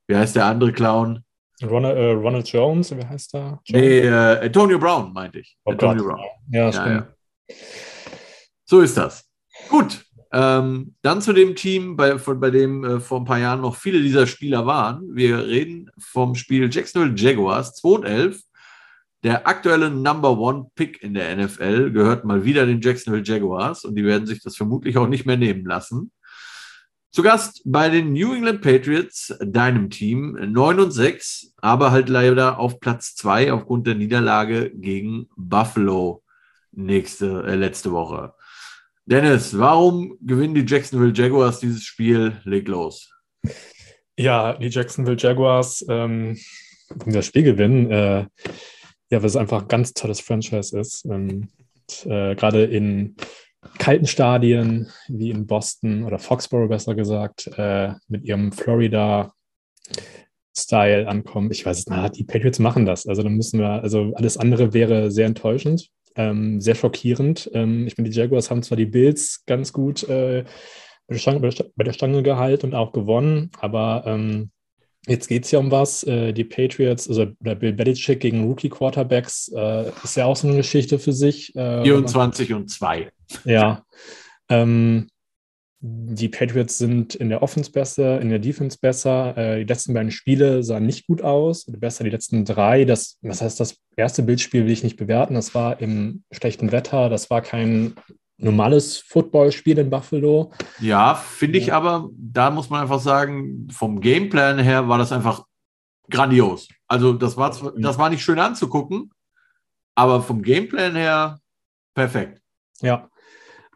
wie heißt der andere Clown? Ronald, äh, Ronald Jones, wie heißt der? Jones? Nee, äh, Antonio Brown, meinte ich. Oh Antonio Gott. Brown. Ja, stimmt. Ja, ja. So ist das. Gut. Ähm, dann zu dem Team, bei, von, bei dem äh, vor ein paar Jahren noch viele dieser Spieler waren. Wir reden vom Spiel Jacksonville Jaguars 2 und 11 der aktuelle Number One Pick in der NFL gehört mal wieder den Jacksonville Jaguars und die werden sich das vermutlich auch nicht mehr nehmen lassen. Zu Gast bei den New England Patriots, deinem Team, 9 und 6, aber halt leider auf Platz 2 aufgrund der Niederlage gegen Buffalo nächste, äh, letzte Woche. Dennis, warum gewinnen die Jacksonville Jaguars dieses Spiel? Leg los. Ja, die Jacksonville Jaguars, ähm, das Spiel gewinnen, äh, ja, weil es einfach ein ganz tolles Franchise ist. Ähm, äh, Gerade in kalten Stadien wie in Boston oder Foxborough besser gesagt, äh, mit ihrem Florida Style ankommen. Ich weiß es nicht, die Patriots machen das. Also dann müssen wir, also alles andere wäre sehr enttäuschend, ähm, sehr schockierend. Ähm, ich meine, die Jaguars haben zwar die Bills ganz gut äh, bei, der Stange, bei der Stange gehalten und auch gewonnen, aber ähm, Jetzt geht es ja um was. Äh, die Patriots, also der Bill Belichick gegen Rookie-Quarterbacks, äh, ist ja auch so eine Geschichte für sich. Äh, 24 und 2. Ja. Ähm, die Patriots sind in der Offense besser, in der Defense besser. Äh, die letzten beiden Spiele sahen nicht gut aus. Besser die letzten drei. Das, das heißt, das erste Bildspiel will ich nicht bewerten. Das war im schlechten Wetter. Das war kein normales Footballspiel in Buffalo. Ja, finde ich aber, da muss man einfach sagen, vom Gameplan her war das einfach grandios. Also das war, das war nicht schön anzugucken, aber vom Gameplan her perfekt. Ja,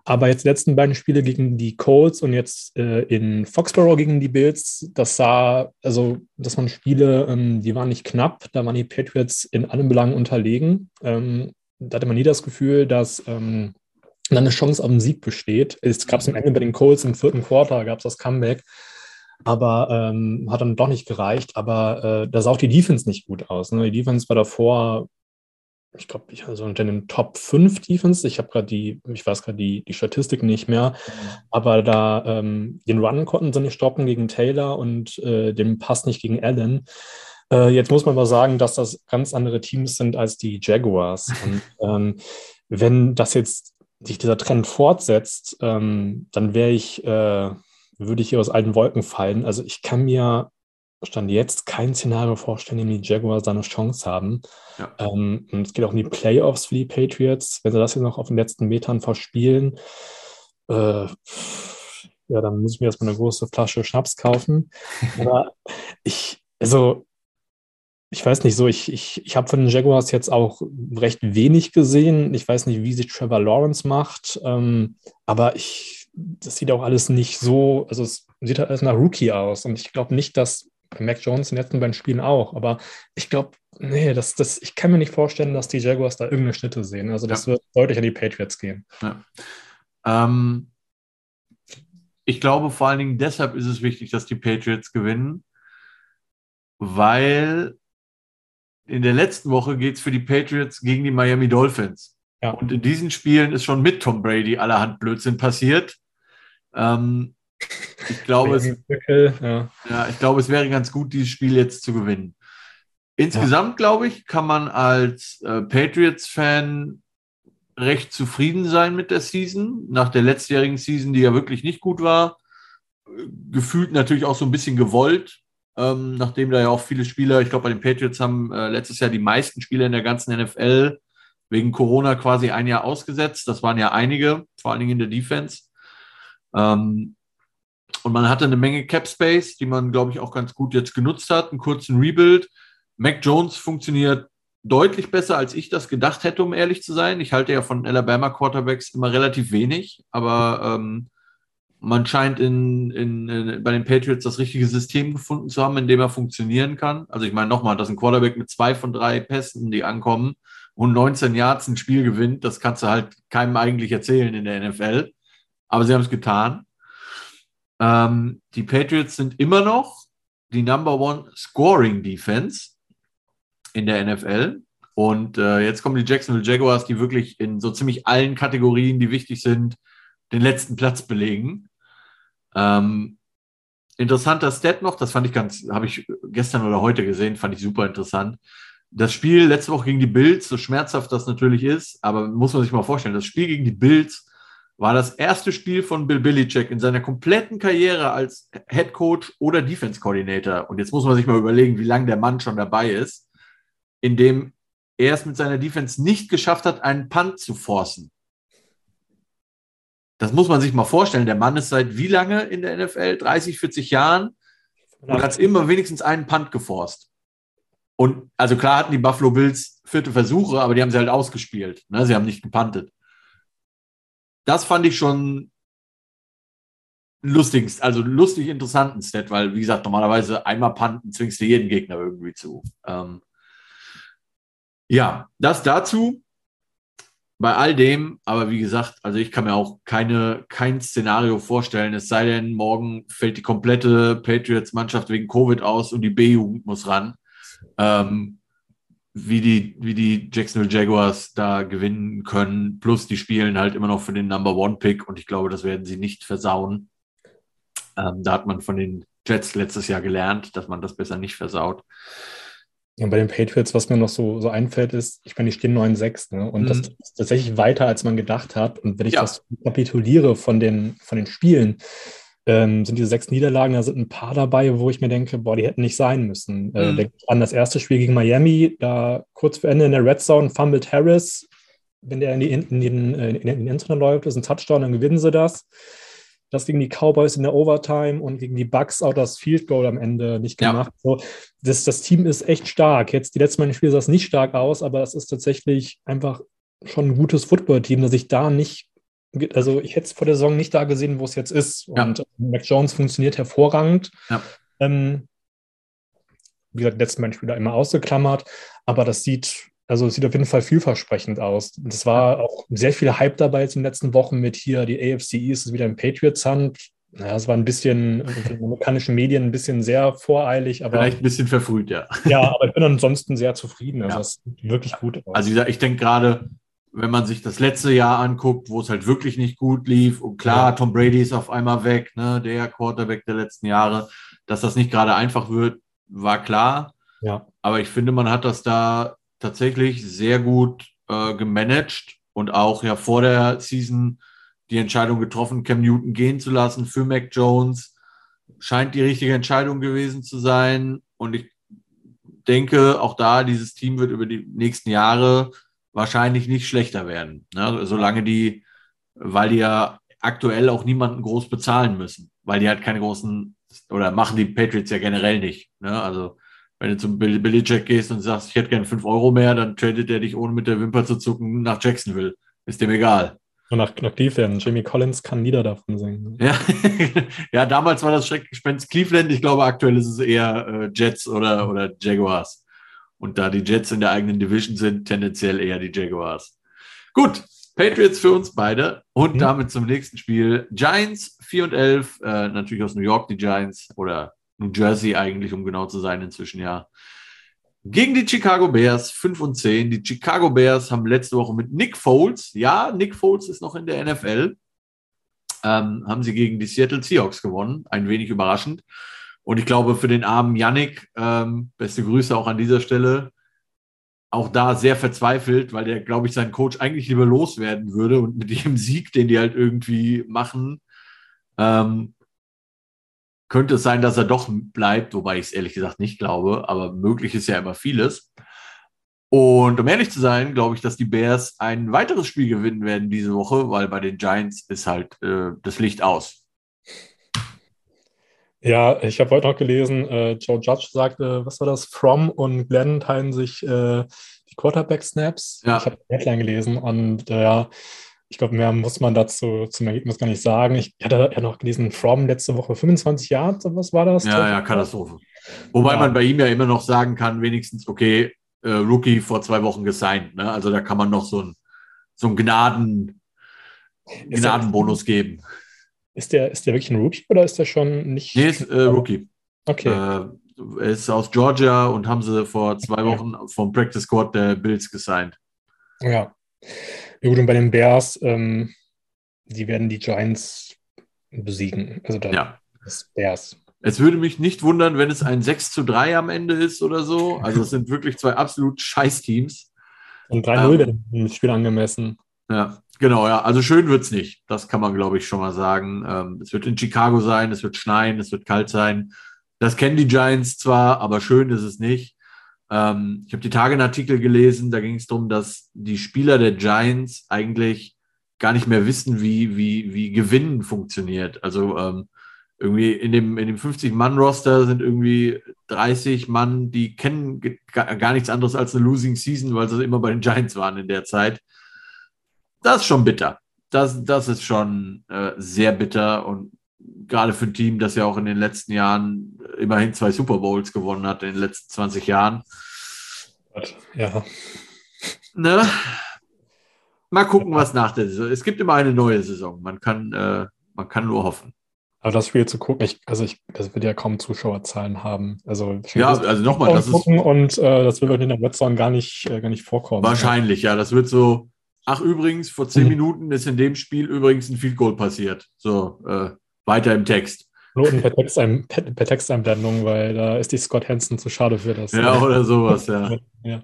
aber jetzt die letzten beiden Spiele gegen die Colts und jetzt äh, in Foxborough gegen die Bills, das sah, also das waren Spiele, ähm, die waren nicht knapp, da waren die Patriots in allen Belangen unterlegen. Ähm, da hatte man nie das Gefühl, dass ähm, dann eine Chance auf einen Sieg besteht. Es gab es am Ende bei den Colts im vierten Quarter, gab es das Comeback, aber ähm, hat dann doch nicht gereicht. Aber äh, da sah auch die Defense nicht gut aus. Ne? Die Defense war davor ich glaube, ich also unter den Top 5 Defense. Ich habe gerade die, ich weiß gerade die, die Statistiken nicht mehr, mhm. aber da ähm, den Run konnten sie nicht stoppen gegen Taylor und äh, den Pass nicht gegen Allen. Äh, jetzt muss man aber sagen, dass das ganz andere Teams sind als die Jaguars. Und ähm, wenn das jetzt sich dieser Trend fortsetzt, ähm, dann wäre ich, äh, würde ich hier aus alten Wolken fallen. Also ich kann mir Stand jetzt kein Szenario vorstellen, in dem die Jaguars da eine Chance haben. Ja. Ähm, es geht auch in die Playoffs für die Patriots. Wenn sie das jetzt noch auf den letzten Metern verspielen, äh, ja, dann muss ich mir erstmal eine große Flasche Schnaps kaufen. Aber ich, also, ich weiß nicht so, ich, ich, ich habe von den Jaguars jetzt auch recht wenig gesehen. Ich weiß nicht, wie sich Trevor Lawrence macht, ähm, aber ich, das sieht auch alles nicht so, also es sieht halt alles nach Rookie aus. Und ich glaube nicht, dass bei Mac Jones in den letzten beiden Spielen auch. Aber ich glaube, nee, das, das, ich kann mir nicht vorstellen, dass die Jaguars da irgendeine Schnitte sehen. Also das ja. wird deutlich an die Patriots gehen. Ja. Ähm, ich glaube, vor allen Dingen deshalb ist es wichtig, dass die Patriots gewinnen, weil in der letzten Woche geht es für die Patriots gegen die Miami Dolphins. Ja. Und in diesen Spielen ist schon mit Tom Brady allerhand Blödsinn passiert. Ähm, ich glaube, es, ja. ja. ich glaube, es wäre ganz gut, dieses Spiel jetzt zu gewinnen. Insgesamt, ja. glaube ich, kann man als äh, Patriots-Fan recht zufrieden sein mit der Season. Nach der letztjährigen Season, die ja wirklich nicht gut war. Gefühlt natürlich auch so ein bisschen gewollt, ähm, nachdem da ja auch viele Spieler, ich glaube, bei den Patriots haben äh, letztes Jahr die meisten Spieler in der ganzen NFL wegen Corona quasi ein Jahr ausgesetzt. Das waren ja einige, vor allen Dingen in der Defense. Ähm, und man hatte eine Menge Cap Space, die man, glaube ich, auch ganz gut jetzt genutzt hat, einen kurzen Rebuild. Mac Jones funktioniert deutlich besser, als ich das gedacht hätte, um ehrlich zu sein. Ich halte ja von Alabama Quarterbacks immer relativ wenig, aber ähm, man scheint in, in, in, bei den Patriots das richtige System gefunden zu haben, in dem er funktionieren kann. Also ich meine nochmal, dass ein Quarterback mit zwei von drei Pässen, die ankommen und 19 Yards ein Spiel gewinnt, das kannst du halt keinem eigentlich erzählen in der NFL. Aber sie haben es getan. Ähm, die Patriots sind immer noch die Number One Scoring Defense in der NFL. Und äh, jetzt kommen die Jacksonville Jaguars, die wirklich in so ziemlich allen Kategorien, die wichtig sind, den letzten Platz belegen. Ähm, interessanter Stat noch, das fand ich ganz, habe ich gestern oder heute gesehen, fand ich super interessant. Das Spiel letzte Woche gegen die Bills, so schmerzhaft das natürlich ist, aber muss man sich mal vorstellen, das Spiel gegen die Bills war das erste Spiel von Bill Belichick in seiner kompletten Karriere als Head Coach oder Defense Coordinator. Und jetzt muss man sich mal überlegen, wie lange der Mann schon dabei ist, in dem er es mit seiner Defense nicht geschafft hat, einen Punt zu forcen. Das muss man sich mal vorstellen. Der Mann ist seit wie lange in der NFL? 30, 40 Jahren und hat immer wenigstens einen Punt geforst. Und also klar hatten die Buffalo Bills vierte Versuche, aber die haben sie halt ausgespielt. Ne? Sie haben nicht gepuntet das fand ich schon lustig, also lustig interessanten Stat, weil, wie gesagt, normalerweise einmal Panten zwingst du jeden Gegner irgendwie zu. Ähm, ja, das dazu. Bei all dem, aber wie gesagt, also ich kann mir auch keine, kein Szenario vorstellen, es sei denn, morgen fällt die komplette Patriots-Mannschaft wegen Covid aus und die B-Jugend muss ran. Ähm, wie die, wie die Jacksonville Jaguars da gewinnen können. Plus, die spielen halt immer noch für den Number One Pick und ich glaube, das werden sie nicht versauen. Ähm, da hat man von den Jets letztes Jahr gelernt, dass man das besser nicht versaut. Ja, bei den Patriots, was mir noch so, so einfällt, ist, ich meine, die stehen 9-6, ne? Und mhm. das ist tatsächlich weiter, als man gedacht hat. Und wenn ich ja. das kapituliere von den, von den Spielen, ähm, sind diese sechs Niederlagen, da sind ein paar dabei, wo ich mir denke, boah, die hätten nicht sein müssen. Äh, mhm. Denke an das erste Spiel gegen Miami, da kurz vor Ende in der Red Zone fummelt Harris, wenn der in, die, in, den, äh, in, den läuft, ist ein Touchdown, dann gewinnen sie das. Das gegen die Cowboys in der Overtime und gegen die Bucks auch das Field Goal am Ende nicht gemacht. Ja. So, das, das Team ist echt stark. Jetzt die letzten beiden Spiele sah es nicht stark aus, aber es ist tatsächlich einfach schon ein gutes Footballteam, das ich da nicht also ich hätte es vor der Saison nicht da gesehen, wo es jetzt ist. Ja. Und Mac Jones funktioniert hervorragend. Ja. Ähm, wie gesagt, letzten beiden Spieler immer ausgeklammert, aber das sieht, also es sieht auf jeden Fall vielversprechend aus. Es war auch sehr viel Hype dabei jetzt in den letzten Wochen mit hier, die AFC East ist wieder in Patriots Hand. Naja, es war ein bisschen für die amerikanischen Medien ein bisschen sehr voreilig, aber. Vielleicht ein bisschen verfrüht, ja. Ja, aber ich bin ansonsten sehr zufrieden. Also, ja. das sieht wirklich gut aus. Also, ich, ich denke gerade, wenn man sich das letzte Jahr anguckt, wo es halt wirklich nicht gut lief, und klar, ja. Tom Brady ist auf einmal weg, ne, der Quarterback der letzten Jahre, dass das nicht gerade einfach wird, war klar. Ja. Aber ich finde, man hat das da tatsächlich sehr gut äh, gemanagt und auch ja vor der Season die Entscheidung getroffen, Cam Newton gehen zu lassen für Mac Jones. Scheint die richtige Entscheidung gewesen zu sein. Und ich denke, auch da, dieses Team wird über die nächsten Jahre wahrscheinlich nicht schlechter werden. Ne? Solange die, weil die ja aktuell auch niemanden groß bezahlen müssen, weil die halt keine großen, oder machen die Patriots ja generell nicht. Ne? Also wenn du zum Billy-Check gehst und sagst, ich hätte gerne 5 Euro mehr, dann tradet er dich ohne mit der Wimper zu zucken nach Jacksonville. Ist dem egal. Und nach, nach Cleveland. Jimmy Collins kann nieder davon singen. Ja. ja, damals war das Schreckgespenst Cleveland. Ich glaube, aktuell ist es eher äh, Jets oder, oder Jaguars. Und da die Jets in der eigenen Division sind, tendenziell eher die Jaguars. Gut, Patriots für uns beide. Und mhm. damit zum nächsten Spiel. Giants 4 und 11. Äh, natürlich aus New York die Giants oder New Jersey eigentlich, um genau zu sein inzwischen, ja. Gegen die Chicago Bears 5 und 10. Die Chicago Bears haben letzte Woche mit Nick Foles, ja, Nick Foles ist noch in der NFL, ähm, haben sie gegen die Seattle Seahawks gewonnen. Ein wenig überraschend. Und ich glaube, für den armen Yannick, ähm, beste Grüße auch an dieser Stelle, auch da sehr verzweifelt, weil der, glaube ich, seinen Coach eigentlich lieber loswerden würde und mit dem Sieg, den die halt irgendwie machen, ähm, könnte es sein, dass er doch bleibt, wobei ich es ehrlich gesagt nicht glaube, aber möglich ist ja immer vieles. Und um ehrlich zu sein, glaube ich, dass die Bears ein weiteres Spiel gewinnen werden diese Woche, weil bei den Giants ist halt äh, das Licht aus. Ja, ich habe heute noch gelesen, äh, Joe Judge sagte, was war das? From und Glenn teilen sich äh, die Quarterback-Snaps. Ja. Ich habe die Headline gelesen und äh, ja, ich glaube, mehr muss man dazu zum Ergebnis gar nicht sagen. Ich hatte ja noch gelesen, From letzte Woche 25 Jahre, was war das? Ja, ja, Katastrophe. Wobei ja. man bei ihm ja immer noch sagen kann, wenigstens, okay, äh, Rookie vor zwei Wochen gesigned. Ne? Also da kann man noch so ein, so einen Gnaden, Gnadenbonus geben. Ist der, ist der wirklich ein Rookie oder ist der schon nicht? Nee, ist äh, Rookie. Okay. Äh, er ist aus Georgia und haben sie vor zwei Wochen vom Practice Squad der Bills gesigned. Ja. Ja gut, und bei den Bears, ähm, die werden die Giants besiegen. Also da ja. das Bears. Es würde mich nicht wundern, wenn es ein 6 zu 3 am Ende ist oder so. Also es sind wirklich zwei absolut scheiß Teams. Und 3-0 ähm, im Spiel angemessen. Ja, genau, ja. Also schön wird es nicht. Das kann man, glaube ich, schon mal sagen. Ähm, es wird in Chicago sein, es wird schneien, es wird kalt sein. Das kennen die Giants zwar, aber schön ist es nicht. Ähm, ich habe die Tage einen Artikel gelesen, da ging es darum, dass die Spieler der Giants eigentlich gar nicht mehr wissen, wie, wie, wie Gewinnen funktioniert. Also ähm, irgendwie in dem, in dem 50-Mann-Roster sind irgendwie 30 Mann, die kennen gar nichts anderes als eine Losing Season, weil sie immer bei den Giants waren in der Zeit. Das ist schon bitter. Das, das ist schon äh, sehr bitter und gerade für ein Team, das ja auch in den letzten Jahren immerhin zwei Super Bowls gewonnen hat, in den letzten 20 Jahren. Ja. Ne? Mal gucken, was nach der Saison. Es gibt immer eine neue Saison. Man kann, äh, man kann nur hoffen. Aber das Spiel zu gucken, ich, also ich, das wird ja kaum Zuschauerzahlen haben. Also ja, also nochmal, das ist und äh, das wird in der Webzone gar nicht, äh, gar nicht vorkommen. Wahrscheinlich, ja. Das wird so. Ach übrigens, vor zehn mhm. Minuten ist in dem Spiel übrigens ein Field Goal passiert. So äh, weiter im Text. Noten per, Text, per, per Texteinblendung, weil da ist die Scott Hansen zu schade für das. Ja, oder sowas, ja. ja.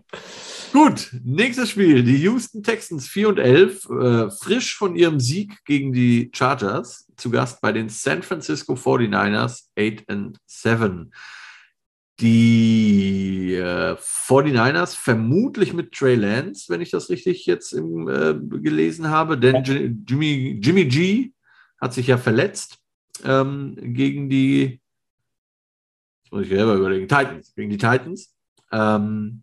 Gut, nächstes Spiel. Die Houston Texans 4 und 11, äh, frisch von ihrem Sieg gegen die Chargers, zu Gast bei den San Francisco 49ers 8 and 7. Die äh, 49ers vermutlich mit Trey Lance, wenn ich das richtig jetzt im, äh, gelesen habe, denn Jimmy, Jimmy G hat sich ja verletzt ähm, gegen die, das muss ich selber überlegen, Titans, gegen die Titans. Ähm,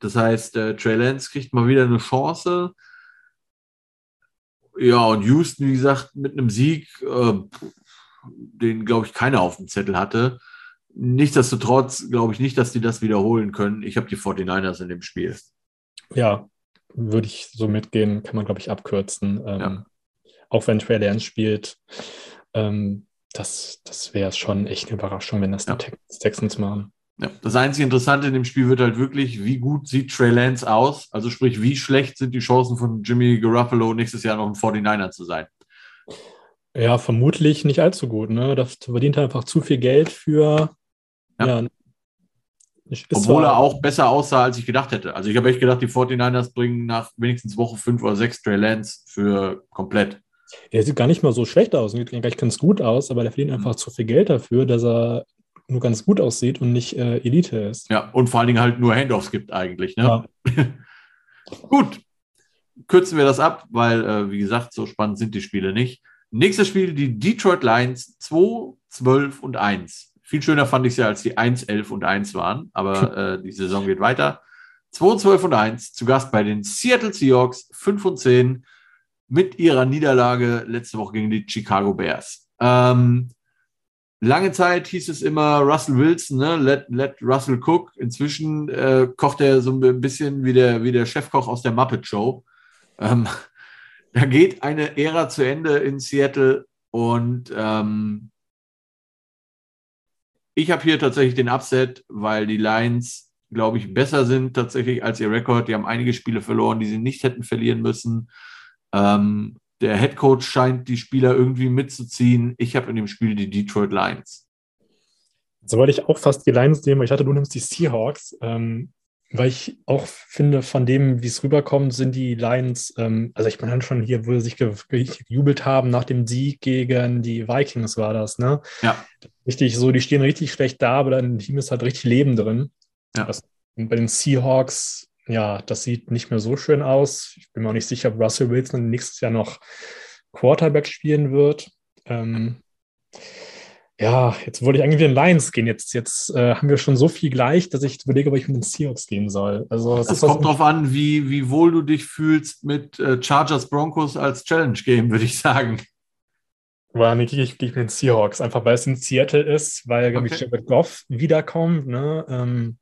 das heißt, äh, Trey Lance kriegt mal wieder eine Chance. Ja, und Houston, wie gesagt, mit einem Sieg, äh, den, glaube ich, keiner auf dem Zettel hatte. Nichtsdestotrotz glaube ich nicht, dass die das wiederholen können. Ich habe die 49ers in dem Spiel. Ja, würde ich so mitgehen, kann man, glaube ich, abkürzen. Ähm, ja. Auch wenn Trey Lance spielt, ähm, das, das wäre schon echt eine Überraschung, wenn das ja. die Texans machen. Ja, das einzige Interessante in dem Spiel wird halt wirklich, wie gut sieht Trey Lance aus? Also sprich, wie schlecht sind die Chancen von Jimmy Garoppolo nächstes Jahr noch ein 49er zu sein? Ja, vermutlich nicht allzu gut. Ne? Das verdient er einfach zu viel Geld für. Ja. ja Obwohl er auch besser aussah, als ich gedacht hätte. Also ich habe echt gedacht, die 49ers bringen nach wenigstens Woche 5 oder 6 Trey Lance für komplett. Er sieht gar nicht mal so schlecht aus, sieht gleich ganz gut aus, aber der verdient einfach mhm. zu viel Geld dafür, dass er nur ganz gut aussieht und nicht äh, Elite ist. Ja, und vor allen Dingen halt nur Handoffs gibt eigentlich. Ne? Ja. gut, kürzen wir das ab, weil, äh, wie gesagt, so spannend sind die Spiele nicht. Nächstes Spiel, die Detroit Lions 2, 12 und 1. Viel schöner fand ich es ja, als die 1, 11 und 1 waren, aber äh, die Saison geht weiter. 2, 12 und 1, zu Gast bei den Seattle Seahawks, 5 und 10, mit ihrer Niederlage letzte Woche gegen die Chicago Bears. Ähm, lange Zeit hieß es immer Russell Wilson, ne? let, let Russell cook. Inzwischen äh, kocht er so ein bisschen wie der, wie der Chefkoch aus der Muppet Show. Ähm, da geht eine Ära zu Ende in Seattle und ähm, ich habe hier tatsächlich den Upset, weil die Lions, glaube ich, besser sind tatsächlich als ihr Rekord. Die haben einige Spiele verloren, die sie nicht hätten verlieren müssen. Ähm, der Head Coach scheint die Spieler irgendwie mitzuziehen. Ich habe in dem Spiel die Detroit Lions. So wollte ich auch fast die Lions nehmen, ich hatte, du nimmst die Seahawks. Ähm, weil ich auch finde, von dem, wie es rüberkommt, sind die Lions, ähm, also ich meine schon hier, wo sie sich ge gejubelt haben nach dem Sieg gegen die Vikings, war das, ne? Ja. Richtig so, die stehen richtig schlecht da, aber dein Team ist halt richtig Leben drin. Ja. Das, bei den Seahawks, ja, das sieht nicht mehr so schön aus. Ich bin mir auch nicht sicher, ob Russell Wilson nächstes Jahr noch Quarterback spielen wird. Ähm, ja, jetzt wollte ich eigentlich wieder in Lions gehen. Jetzt, jetzt äh, haben wir schon so viel gleich, dass ich überlege, ob ich mit den Seahawks gehen soll. Also, es kommt darauf an, wie, wie wohl du dich fühlst mit äh, Chargers Broncos als Challenge-Game, würde ich sagen. War nee, gehe ich, geh ich mit den Seahawks, einfach weil es in Seattle ist, weil, glaube okay. ich, Jared Goff wiederkommt. Ne? Ähm,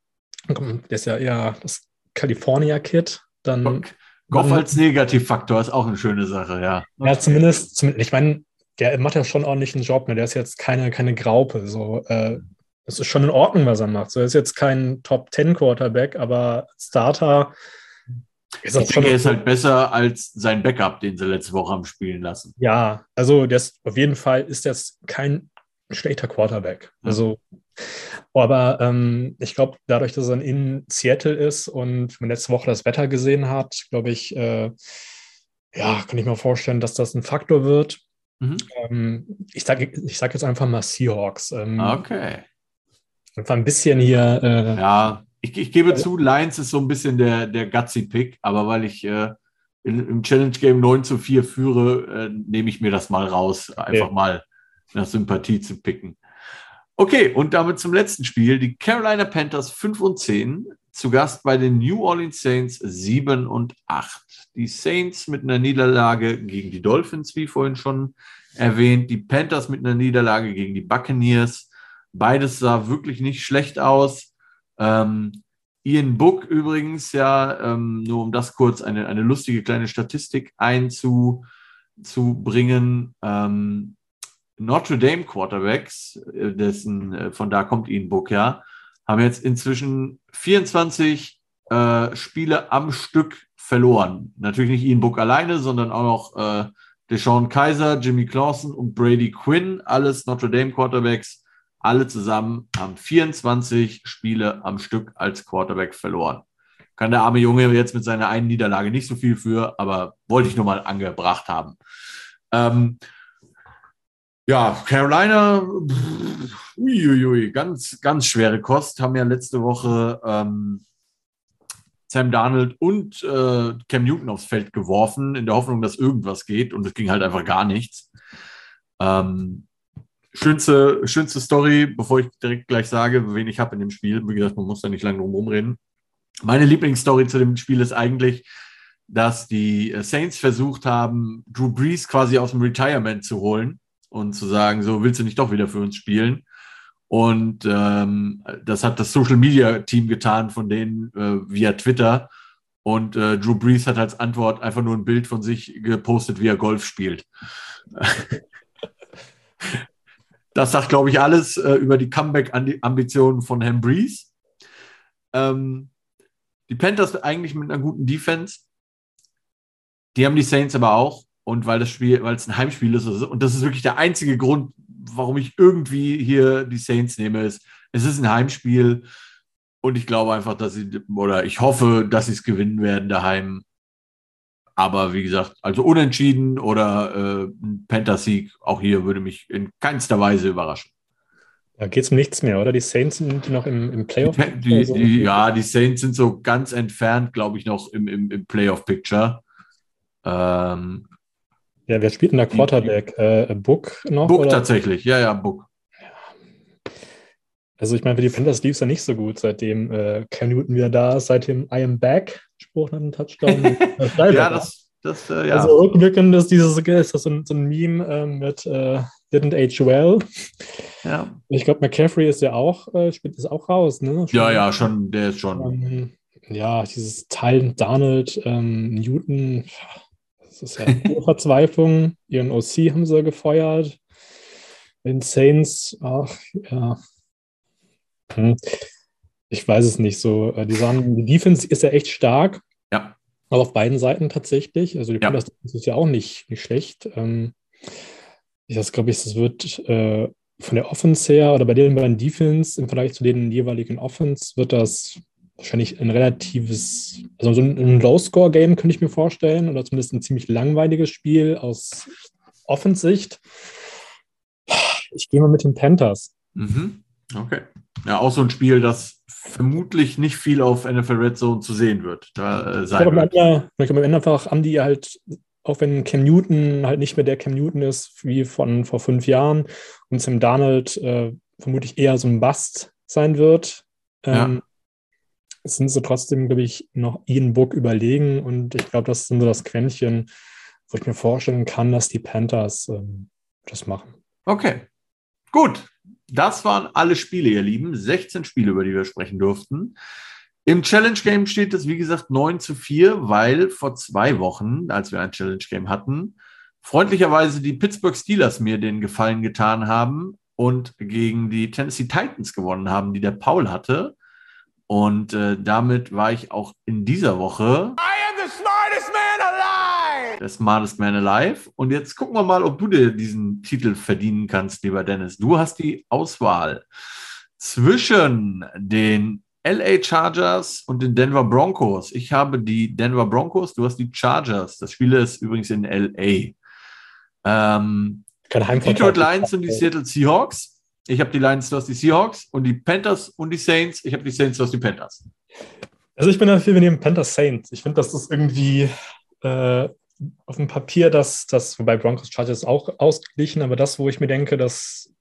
der ist ja eher das California-Kid. Dann. Goff als Negativfaktor ist auch eine schöne Sache, ja. Ja, zumindest, zumindest ich meine, der macht ja schon ordentlich einen Job. Ne? Der ist jetzt keine, keine Graupe. So, äh, es ist schon in Ordnung, was er macht. So, er ist jetzt kein Top Ten Quarterback, aber Starter. Ist ich denke, er ist halt besser als sein Backup, den sie letzte Woche haben spielen lassen. Ja, also das, auf jeden Fall ist das kein schlechter Quarterback. Also, aber ähm, ich glaube, dadurch, dass er in Seattle ist und man letzte Woche das Wetter gesehen hat, glaube ich, äh, ja, kann ich mir vorstellen, dass das ein Faktor wird. Mhm. Ähm, ich sage ich sag jetzt einfach mal Seahawks. Ähm, okay. Einfach ein bisschen hier. Äh, ja, ich, ich gebe äh, zu, Lions ist so ein bisschen der, der Gutsy-Pick, aber weil ich äh, im Challenge-Game 9 zu 4 führe, äh, nehme ich mir das mal raus, einfach okay. mal nach Sympathie zu picken. Okay, und damit zum letzten Spiel. Die Carolina Panthers 5 und 10 zu Gast bei den New Orleans Saints 7 und 8. Die Saints mit einer Niederlage gegen die Dolphins, wie vorhin schon erwähnt. Die Panthers mit einer Niederlage gegen die Buccaneers. Beides sah wirklich nicht schlecht aus. Ähm, Ian Book übrigens, ja, ähm, nur um das kurz eine, eine lustige kleine Statistik einzubringen. Ähm, Notre Dame Quarterbacks, äh, dessen, äh, von da kommt Ian Book ja, haben jetzt inzwischen 24 äh, Spiele am Stück verloren. Natürlich nicht Ian Book alleine, sondern auch noch äh, Deshaun Kaiser, Jimmy Clausen und Brady Quinn, alles Notre Dame Quarterbacks, alle zusammen haben 24 Spiele am Stück als Quarterback verloren. Kann der arme Junge jetzt mit seiner einen Niederlage nicht so viel für, aber wollte ich nur mal angebracht haben. Ähm, ja, Carolina, uiuiui, ganz, ganz schwere Kost. Haben ja letzte Woche ähm, Sam Darnold und äh, Cam Newton aufs Feld geworfen, in der Hoffnung, dass irgendwas geht. Und es ging halt einfach gar nichts. Ähm, schönste, schönste Story, bevor ich direkt gleich sage, wen ich habe in dem Spiel. Wie gesagt, man muss da nicht lange drum rumreden. Meine Lieblingsstory zu dem Spiel ist eigentlich, dass die Saints versucht haben, Drew Brees quasi aus dem Retirement zu holen und zu sagen, so willst du nicht doch wieder für uns spielen. Und ähm, das hat das Social Media Team getan von denen äh, via Twitter. Und äh, Drew Brees hat als Antwort einfach nur ein Bild von sich gepostet, wie er Golf spielt. Das sagt, glaube ich, alles äh, über die Comeback-Ambitionen von Herrn Breeze. Ähm, die Panthers eigentlich mit einer guten Defense. Die haben die Saints aber auch. Und weil das Spiel, weil es ein Heimspiel ist, und das ist wirklich der einzige Grund, warum ich irgendwie hier die Saints nehme, ist, es ist ein Heimspiel und ich glaube einfach, dass sie, oder ich hoffe, dass sie es gewinnen werden daheim. Aber wie gesagt, also unentschieden oder äh, ein Panther-Sieg, auch hier würde mich in keinster Weise überraschen. Da geht es um nichts mehr, oder? Die Saints sind noch im, im Playoff. Die, die, also, die, ja, die Saints sind so ganz entfernt, glaube ich, noch im, im, im Playoff-Picture. Ähm, ja, wer spielt denn der Quarterback? Äh, Book noch? Book oder? tatsächlich, ja, ja, Book. Also ich meine, für die Panthers lief es ja nicht so gut, seitdem äh, Cam Newton wieder da ist, seitdem I am back, Spruch nach dem Touchdown. ja, das, das äh, ja. Also rückwirkend ist dieses ist das so ein, so ein Meme äh, mit äh, Didn't age well. Ja. Ich glaube, McCaffrey ist ja auch, äh, spielt ist auch raus, ne? Schon, ja, ja, schon, der ist schon. Ähm, ja, dieses Teil Donald, ähm, Newton, das ist ja eine Verzweiflung. Ihren OC haben sie gefeuert. Den Saints, ach ja. Hm. Ich weiß es nicht so. Äh, die sagen, die Defense ist ja echt stark. Ja. Aber auf beiden Seiten tatsächlich. Also die ja. Defense ist ja auch nicht, nicht schlecht. Ähm, ich glaube ich, das wird äh, von der Offense her oder bei den beiden Defense im Vergleich zu den jeweiligen Offense wird das wahrscheinlich ein relatives, also so ein Low-Score-Game könnte ich mir vorstellen oder zumindest ein ziemlich langweiliges Spiel aus Offensicht. Ich gehe mal mit den Panthers. Mhm. Okay. Ja, auch so ein Spiel, das vermutlich nicht viel auf NFL Red Zone zu sehen wird. Da, äh, ich glaube, am Ende einfach haben die halt, auch wenn Cam Newton halt nicht mehr der Cam Newton ist wie von vor fünf Jahren und Sam Darnold äh, vermutlich eher so ein Bust sein wird, ähm, ja sind sie trotzdem, glaube ich, noch Book überlegen. Und ich glaube, das sind so das Quäntchen, wo ich mir vorstellen kann, dass die Panthers ähm, das machen. Okay, gut. Das waren alle Spiele, ihr Lieben. 16 Spiele, über die wir sprechen durften. Im Challenge Game steht es, wie gesagt, 9 zu 4, weil vor zwei Wochen, als wir ein Challenge Game hatten, freundlicherweise die Pittsburgh Steelers mir den Gefallen getan haben und gegen die Tennessee Titans gewonnen haben, die der Paul hatte. Und äh, damit war ich auch in dieser Woche the smartest man alive. der Smartest Man Alive. Und jetzt gucken wir mal, ob du dir diesen Titel verdienen kannst, lieber Dennis. Du hast die Auswahl zwischen den LA Chargers und den Denver Broncos. Ich habe die Denver Broncos, du hast die Chargers. Das Spiel ist übrigens in LA. Ähm, Detroit Lions und die Seattle Seahawks. Ich habe die Lions, du hast die Seahawks und die Panthers und die Saints. Ich habe die Saints, du hast die Panthers. Also ich bin dafür, wir nehmen Panthers Saints. Ich finde, dass das irgendwie äh, auf dem Papier, dass das, wobei Broncos Chargers auch ausgeglichen, aber das, wo ich mir denke, dass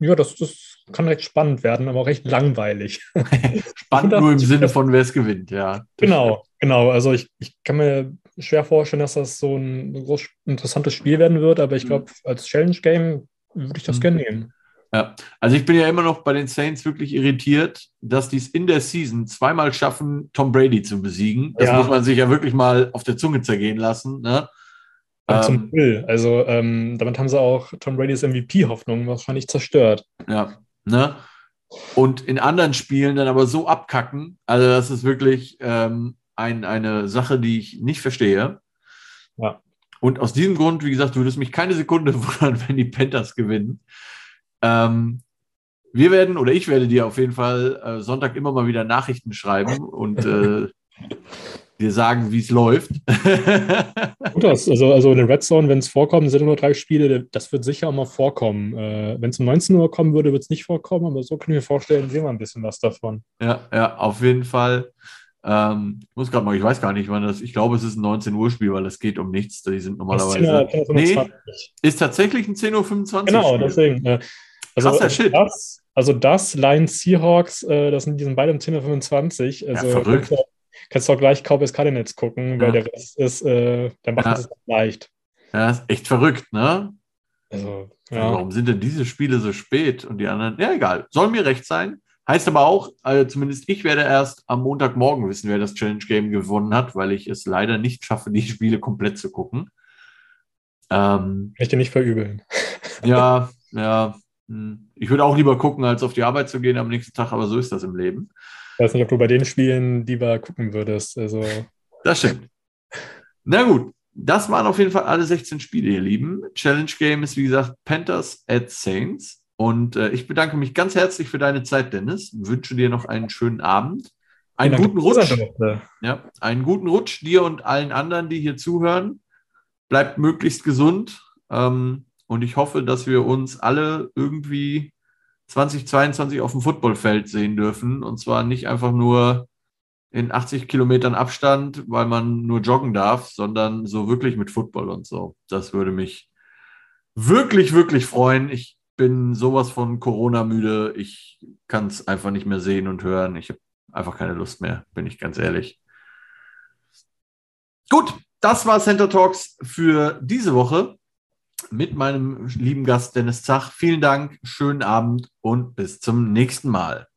ja, das, das kann recht spannend werden, aber auch recht langweilig. spannend nur im Sinne von, wer es gewinnt, ja. Genau, genau. Also ich, ich kann mir schwer vorstellen, dass das so ein groß interessantes Spiel werden wird, aber ich mhm. glaube, als Challenge-Game würde ich das mhm. gerne nehmen. Ja, also ich bin ja immer noch bei den Saints wirklich irritiert, dass die es in der Season zweimal schaffen, Tom Brady zu besiegen. Das ja. muss man sich ja wirklich mal auf der Zunge zergehen lassen. Ne? Ähm, zum Will. Also ähm, damit haben sie auch Tom Bradys MVP-Hoffnung wahrscheinlich zerstört. Ja, ne? Und in anderen Spielen dann aber so abkacken. Also das ist wirklich ähm, ein, eine Sache, die ich nicht verstehe. Ja. Und aus diesem Grund, wie gesagt, würde es mich keine Sekunde wundern, wenn die Panthers gewinnen. Ähm, wir werden oder ich werde dir auf jeden Fall äh, Sonntag immer mal wieder Nachrichten schreiben und äh, dir sagen, wie es läuft. Gut aus. Also, also in der Red Zone, wenn es vorkommt, sind nur drei Spiele, das wird sicher auch mal vorkommen. Äh, wenn es um 19 Uhr kommen würde, wird es nicht vorkommen, aber so können wir vorstellen, sehen wir ein bisschen was davon. Ja, ja, auf jeden Fall. Ähm, ich muss gerade mal, ich weiß gar nicht, wann das, ich glaube, es ist ein 19 Uhr Spiel, weil es geht um nichts. Die sind normalerweise. 10, 10, nee, ist tatsächlich ein 10.25 Uhr. Genau, Spiel. deswegen. Also, Krasser Shit. Das, also das, Lions Seahawks, äh, das sind, die sind beide im 10.25 Uhr. Also ja, verrückt. Kannst, kannst du auch gleich Cowboys Cardinals gucken, ja. weil der Rest ist, äh, der macht ja. es leicht. Ja, ist echt verrückt, ne? Also, ja. Warum sind denn diese Spiele so spät und die anderen? Ja, egal. Soll mir recht sein. Heißt aber auch, also zumindest ich werde erst am Montagmorgen wissen, wer das Challenge Game gewonnen hat, weil ich es leider nicht schaffe, die Spiele komplett zu gucken. Ähm, ich dir nicht verübeln. Ja, ja. Ich würde auch lieber gucken, als auf die Arbeit zu gehen am nächsten Tag, aber so ist das im Leben. Ich weiß nicht, ob du bei den Spielen lieber gucken würdest. Also. Das stimmt. Na gut, das waren auf jeden Fall alle 16 Spiele, ihr Lieben. Challenge Game ist, wie gesagt, Panthers at Saints. Und äh, ich bedanke mich ganz herzlich für deine Zeit, Dennis. Wünsche dir noch einen schönen Abend. Einen ja, guten Rutsch. Ja, einen guten Rutsch dir und allen anderen, die hier zuhören. Bleibt möglichst gesund. Ähm, und ich hoffe, dass wir uns alle irgendwie 2022 auf dem Footballfeld sehen dürfen. Und zwar nicht einfach nur in 80 Kilometern Abstand, weil man nur joggen darf, sondern so wirklich mit Football und so. Das würde mich wirklich, wirklich freuen. Ich bin sowas von Corona müde. Ich kann es einfach nicht mehr sehen und hören. Ich habe einfach keine Lust mehr, bin ich ganz ehrlich. Gut, das war Center Talks für diese Woche mit meinem lieben Gast Dennis Zach. Vielen Dank, schönen Abend und bis zum nächsten Mal.